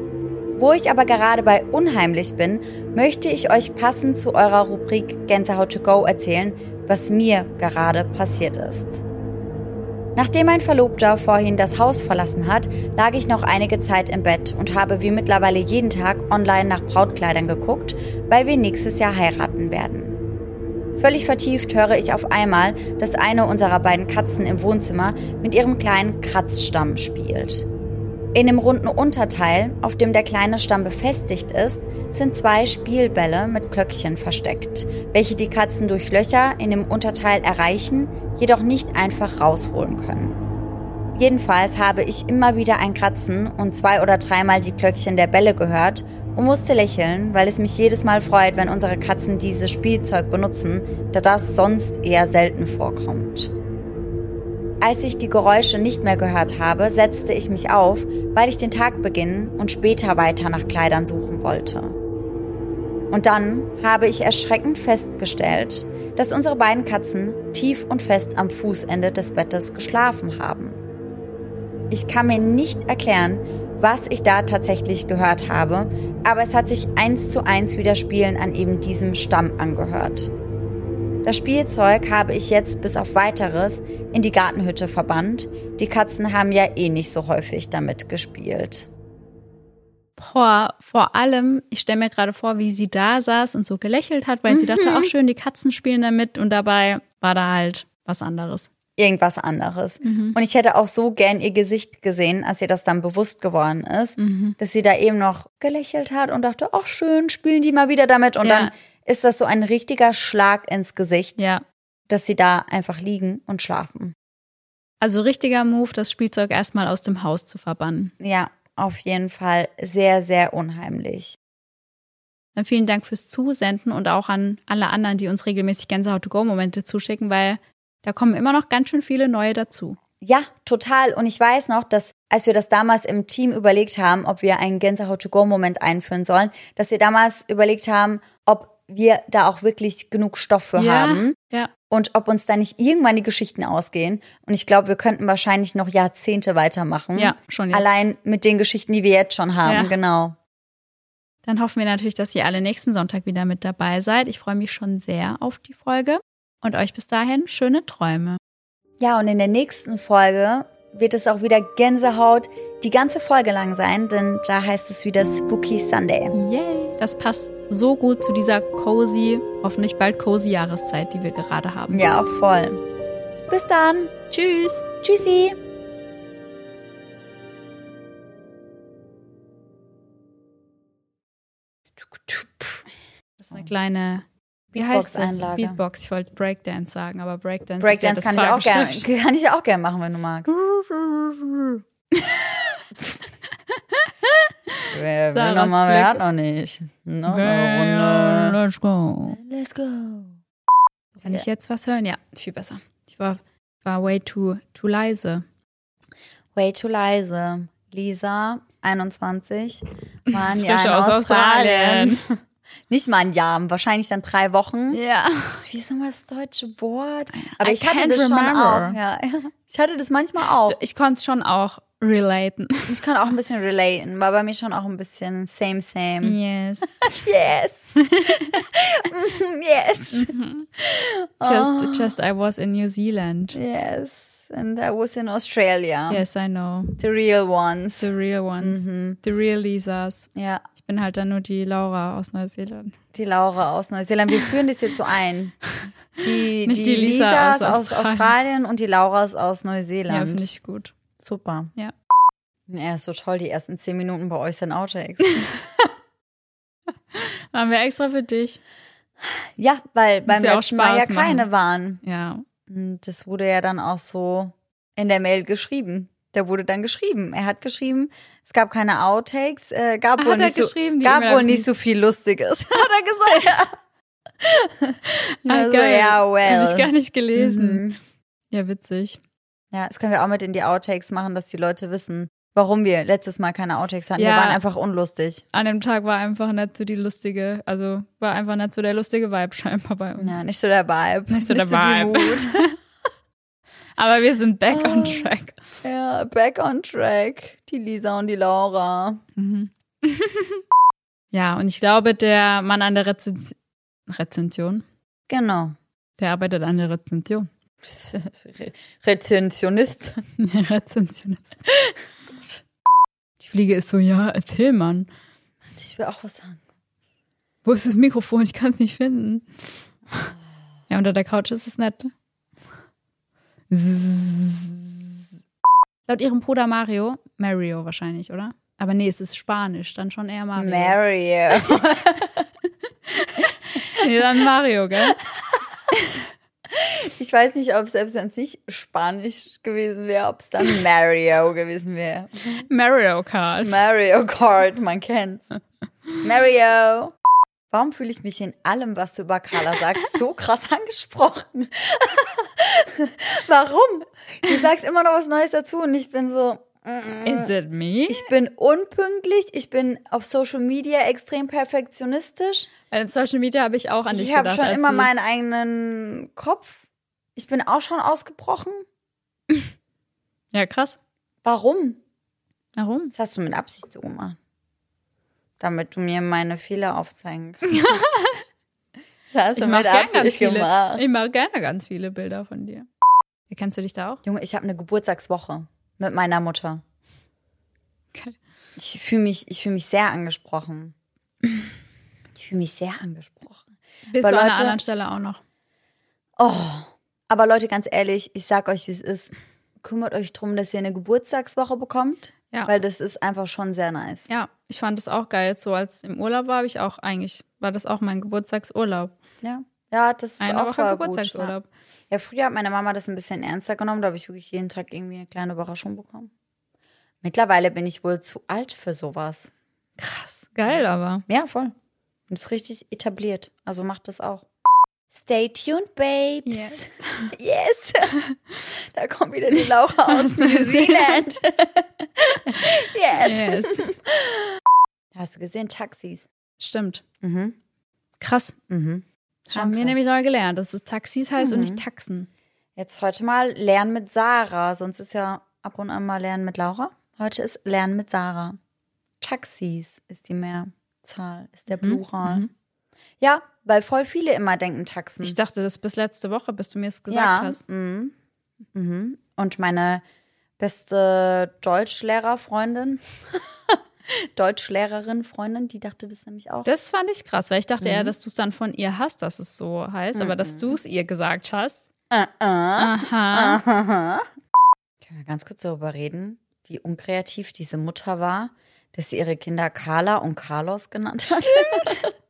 Wo ich aber gerade bei unheimlich bin, möchte ich euch passend zu eurer Rubrik Gänsehaut to go erzählen, was mir gerade passiert ist. Nachdem mein Verlobter vorhin das Haus verlassen hat, lag ich noch einige Zeit im Bett und habe wie mittlerweile jeden Tag online nach Brautkleidern geguckt, weil wir nächstes Jahr heiraten werden. Völlig vertieft höre ich auf einmal, dass eine unserer beiden Katzen im Wohnzimmer mit ihrem kleinen Kratzstamm spielt. In dem runden Unterteil, auf dem der kleine Stamm befestigt ist, sind zwei Spielbälle mit Klöckchen versteckt, welche die Katzen durch Löcher in dem Unterteil erreichen, jedoch nicht einfach rausholen können. Jedenfalls habe ich immer wieder ein Kratzen und zwei oder dreimal die Klöckchen der Bälle gehört und musste lächeln, weil es mich jedes Mal freut, wenn unsere Katzen dieses Spielzeug benutzen, da das sonst eher selten vorkommt. Als ich die Geräusche nicht mehr gehört habe, setzte ich mich auf, weil ich den Tag beginnen und später weiter nach Kleidern suchen wollte. Und dann habe ich erschreckend festgestellt, dass unsere beiden Katzen tief und fest am Fußende des Bettes geschlafen haben. Ich kann mir nicht erklären, was ich da tatsächlich gehört habe, aber es hat sich eins zu eins wie das Spielen an eben diesem Stamm angehört. Das Spielzeug habe ich jetzt bis auf weiteres in die Gartenhütte verbannt. Die Katzen haben ja eh nicht so häufig damit gespielt. Boah, vor allem, ich stelle mir gerade vor, wie sie da saß und so gelächelt hat, weil mhm. sie dachte, auch schön, die Katzen spielen damit und dabei war da halt was anderes irgendwas anderes. Mhm. Und ich hätte auch so gern ihr Gesicht gesehen, als ihr das dann bewusst geworden ist, mhm. dass sie da eben noch gelächelt hat und dachte, ach schön, spielen die mal wieder damit. Und ja. dann ist das so ein richtiger Schlag ins Gesicht, ja. dass sie da einfach liegen und schlafen. Also richtiger Move, das Spielzeug erstmal aus dem Haus zu verbannen. Ja, auf jeden Fall sehr, sehr unheimlich. Dann vielen Dank fürs Zusenden und auch an alle anderen, die uns regelmäßig Gänsehaut-to-go-Momente zuschicken, weil da kommen immer noch ganz schön viele neue dazu. Ja, total. Und ich weiß noch, dass als wir das damals im Team überlegt haben, ob wir einen Gänsehaut-to-go-Moment einführen sollen, dass wir damals überlegt haben, wir da auch wirklich genug Stoff für ja, haben. Ja. Und ob uns da nicht irgendwann die Geschichten ausgehen. Und ich glaube, wir könnten wahrscheinlich noch Jahrzehnte weitermachen. Ja, schon jetzt. Allein mit den Geschichten, die wir jetzt schon haben, ja. genau. Dann hoffen wir natürlich, dass ihr alle nächsten Sonntag wieder mit dabei seid. Ich freue mich schon sehr auf die Folge und euch bis dahin schöne Träume. Ja, und in der nächsten Folge wird es auch wieder Gänsehaut die ganze Folge lang sein, denn da heißt es wieder Spooky Sunday. Yay! Das passt so gut zu dieser cozy, hoffentlich bald cozy Jahreszeit, die wir gerade haben. Ja, voll. Bis dann. Tschüss. Tschüssi. Das ist eine kleine wie heißt das? Beatbox. Ich wollte Breakdance sagen, aber Breakdance, Breakdance ist ja kann ich auch gerne. Kann ich auch gerne machen, wenn du magst. (laughs) wer will nochmal, wer hat noch nicht. Noch eine Runde. Let's go. Let's go. Kann ich jetzt was hören? Ja, viel besser. Ich war, war way too, too leise. Way too leise. Lisa, 21, war ein Jahr in aus Australien. Australien. (laughs) Nicht mal ein Jahr, wahrscheinlich dann drei Wochen. Ja. Wie ist nochmal das deutsche Wort? Aber I ich hatte das schon auch. Ja. (laughs) Ich hatte das manchmal auch. Ich konnte es schon auch relaten. (laughs) Ich kann auch ein bisschen relaten, war bei mir schon auch ein bisschen same, same. Yes. (laughs) yes. yes. Mhm. Just, oh. just I was in New Zealand. Yes. And I was in Australia. Yes, I know. The real ones. The real ones. Mhm. The real Lisas. Ja. Ich bin halt dann nur die Laura aus Neuseeland. Die Laura aus Neuseeland. Wir führen das jetzt so ein. Die, (laughs) Nicht die, die Lisa, Lisa aus, aus Australien. und die Lauras aus Neuseeland. Ja, finde ich gut. Super. Ja. Ja, ist so toll, die ersten zehn Minuten bei euch sind Outtakes. (laughs) Haben wir extra für dich. Ja, weil beim ja letzten Mal ja keine machen. waren. Ja. Und das wurde ja dann auch so in der Mail geschrieben. Der wurde dann geschrieben. Er hat geschrieben, es gab keine Outtakes, äh, gab ah, wohl, nicht so, gab wohl nicht so viel Lustiges. (laughs) hat er gesagt. ah, also, ja, well. Hab ich gar nicht gelesen. Mhm. Ja, witzig. Ja, das können wir auch mit in die Outtakes machen, dass die Leute wissen, warum wir letztes Mal keine Outtakes hatten. Ja, wir waren einfach unlustig. An dem Tag war einfach nicht so die lustige, also war einfach nicht so der lustige Vibe scheinbar bei uns. Ja, nicht so der Vibe. Nicht so nicht der so Vibe. (laughs) (laughs) Aber wir sind back on track. Ja, back on track. Die Lisa und die Laura. Mhm. (laughs) ja, und ich glaube, der Mann an der Rezension. Rezension? Genau. Der arbeitet an der Rezension. (laughs) Rezensionist. (laughs) Rezensionist. Die Fliege ist so, ja, erzähl, Mann. Ich will auch was sagen. Wo ist das Mikrofon? Ich kann es nicht finden. Ja, unter der Couch ist es nett. Laut ihrem Bruder Mario Mario wahrscheinlich, oder? Aber nee, es ist Spanisch, dann schon eher Mario. Mario. (laughs) nee, dann Mario, gell? Ich weiß nicht, ob selbst wenn es nicht Spanisch gewesen wäre, ob es dann Mario gewesen wäre. Mario Kart. Mario Kart, man kennt's. Mario. Warum fühle ich mich in allem, was du über Carla sagst, so krass angesprochen? (laughs) Warum? Du sagst immer noch was Neues dazu und ich bin so. Is it me? Ich bin unpünktlich, ich bin auf Social Media extrem perfektionistisch. Bei Social Media habe ich auch an dich Ich habe gedacht. schon als immer sie- meinen eigenen Kopf. Ich bin auch schon ausgebrochen. (laughs) Ja, krass. Warum? Warum? Das hast du mit Absicht so gemacht. Damit du mir meine Fehler aufzeigen (laughs) kannst. das hast Ich du mache mit gern ganz Absicht viele. gemacht. Ich mache gerne ganz viele Bilder von dir. Erkennst du dich da auch? Junge, ich habe eine Geburtstagswoche mit meiner Mutter. Okay. Ich fühle mich, ich fühle mich sehr angesprochen. Ich fühle mich sehr angesprochen. Bist Weil du an einer Leute- anderen Stelle auch noch? Oh, aber Leute, ganz ehrlich, ich sag euch, wie es ist. Kümmert euch drum, dass ihr eine Geburtstagswoche bekommt, Ja. weil das ist einfach schon sehr nice. Ja, ich fand es auch geil. So als im Urlaub war, habe ich auch eigentlich, war das auch mein Geburtstagsurlaub. Ja, ja, das ist Eine auch Woche Geburtstagsurlaub. Gut, ja. ja, früher hat meine Mama das ein bisschen ernster genommen, da habe ich wirklich jeden Tag irgendwie eine kleine Überraschung bekommen. Mittlerweile bin ich wohl zu alt für sowas. Krass. Geil, aber. Ja, voll. Und ist richtig etabliert. Also macht das auch. Stay tuned, Babes. Yes. (laughs) Yes. Da kommt wieder die Laura aus (laughs) New Zealand. (laughs) yes. Yes. Hast du gesehen? Taxis. Stimmt. Mhm. Krass. Mhm. Schon Haben wir krass. nämlich neu gelernt, dass es Taxis heißt und nicht Taxen. Jetzt heute mal Lernen mit Sarah. Sonst ist ja ab und an mal Lernen mit Laura. Heute ist Lernen mit Sarah. Taxis ist die Mehrzahl, ist der Plural. Ja, weil voll viele immer denken Taxen. Ich dachte das bis letzte Woche, bis du mir es gesagt ja. hast. Mhm. Mhm. Und meine beste Deutschlehrerfreundin, (laughs) Deutschlehrerin, Freundin, die dachte das nämlich auch. Das fand ich krass, weil ich dachte Mhm. eher, dass du es dann von ihr hast, dass es so heißt, aber dass du es ihr gesagt hast. Äh, äh. Aha. (laughs) Können wir ganz kurz darüber reden, wie unkreativ diese Mutter war, dass sie ihre Kinder Carla und Carlos genannt hat? (laughs)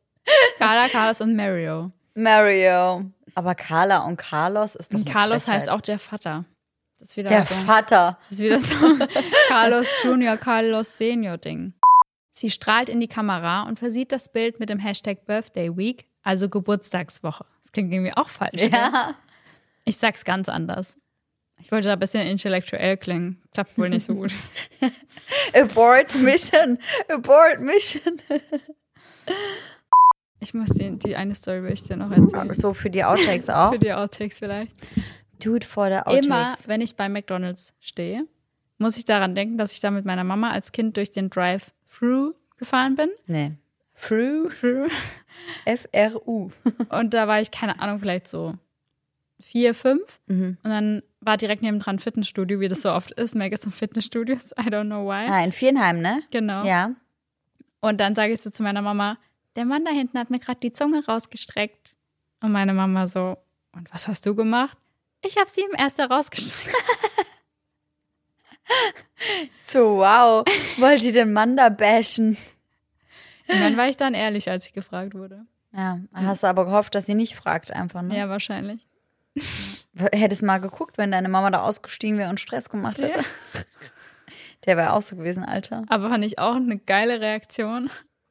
Carla, Carlos und Mario. Mario. Aber Carla und Carlos ist doch Und Carlos heißt auch der Vater. Das ist wieder der so. Vater. Das ist wieder so Carlos Junior, Carlos Senior Ding. Sie strahlt in die Kamera und versieht das Bild mit dem Hashtag Birthday Week, also Geburtstagswoche. Das klingt irgendwie auch falsch. gell? Ja. Ich sag's ganz anders. Ich wollte da ein bisschen intellektuell klingen. Klappt wohl nicht so gut. (laughs) Abort Mission. Abort Mission. (laughs) Ich muss die, die eine Story will ich dir noch erzählen. So für die Outtakes auch. Für die Outtakes vielleicht. Dude for the Outtakes. Immer, wenn ich bei McDonalds stehe, muss ich daran denken, dass ich da mit meiner Mama als Kind durch den Drive-Thru gefahren bin. Nee. Fru. Thru. F-R-U. Und da war ich, keine Ahnung, vielleicht so vier, fünf. Mhm. Und dann war direkt nebendran ein Fitnessstudio, wie das so oft ist. Megas und Fitnessstudios. (laughs) I don't know why. Ah, in Vierenheim, ne? Genau. Ja. Und dann sage ich so zu meiner Mama, der Mann da hinten hat mir gerade die Zunge rausgestreckt. Und meine Mama so, und was hast du gemacht? Ich habe sie ihm erst herausgestreckt. (laughs) So, wow. Wollt ihr den Mann da bashen? Und dann war ich dann ehrlich, als ich gefragt wurde. Ja, hast du aber gehofft, dass sie nicht fragt einfach, ne? Ja, wahrscheinlich. Hättest mal geguckt, wenn deine Mama da ausgestiegen wäre und Stress gemacht hätte. Ja. (laughs) Der wäre auch so gewesen, Alter. Aber fand ich auch eine geile Reaktion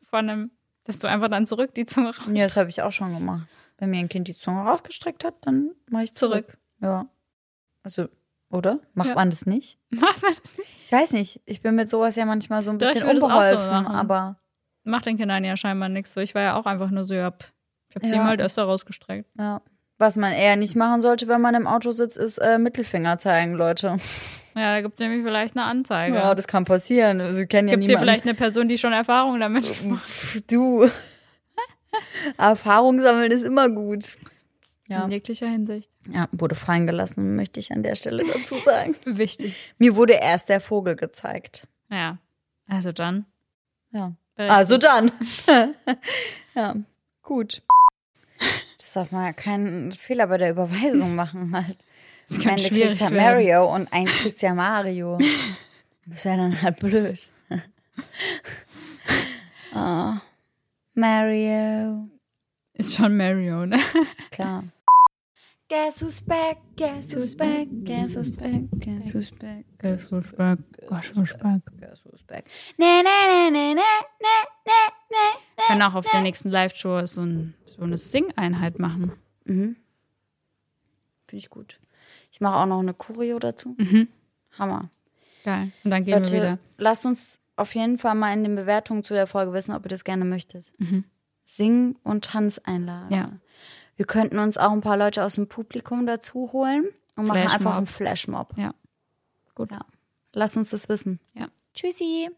von einem, dass du einfach dann zurück die Zunge raus. Ja, das habe ich auch schon gemacht. Wenn mir ein Kind die Zunge rausgestreckt hat, dann mache ich zurück. Zurück. Ja. Also, oder? Macht Ja. man das nicht? (laughs) Macht man das nicht? Ich weiß nicht. Ich bin mit sowas ja manchmal so ein bisschen so unbeholfen, machen. aber Macht den Kindern ja scheinbar nichts so. Ich war ja auch einfach nur so, ich habe sie Ja. ihm halt öfter rausgestreckt. ja. Was man eher nicht machen sollte, wenn man im Auto sitzt, ist äh, Mittelfinger zeigen, Leute. Ja, da gibt es nämlich vielleicht eine Anzeige. Ja, das kann passieren. Sie kennen ja Gibt es hier niemanden. vielleicht eine Person, die schon Erfahrung damit Du. (laughs) Erfahrung sammeln ist immer gut. Ja. In jeglicher Hinsicht. ja, wurde fallen gelassen, möchte ich an der Stelle dazu sagen. (laughs) Wichtig. Mir wurde erst der Vogel gezeigt. Ja. Also dann. Ja. berechtigt. Also dann. (laughs) ja, gut. Das darf man ja keinen Fehler bei der Überweisung machen halt. Das Am kann Ende schwierig kriegt's ja. Mario und eigentlich kriegt's ja Mario. (laughs) Das wäre dann halt blöd. oh. (laughs) Mario. Ist schon Mario, ne? Klar. Guess who's back, guess who's back, guess who's back, guess who's back, Guess who's back, guess who's back. guess who's back. Ne, ne, ne, ne, ne, ne, ne, ne. Können auch auf der nächsten Live-Show so, ein, so eine Sing-Einheit machen. Finde ich gut. Ich mache auch noch eine Choreo dazu. Hammer. Geil. Und dann gehen wir Leute, wieder. lasst uns auf jeden Fall mal in den Bewertungen zu der Folge wissen, ob ihr das gerne möchtet. Sing- und Tanzeinlagen. Ja. Wir könnten uns auch ein paar Leute aus dem Publikum dazu holen und machen einfach einen Flashmob. Ja. Gut. Ja. Lasst uns das wissen. Ja. Tschüssi.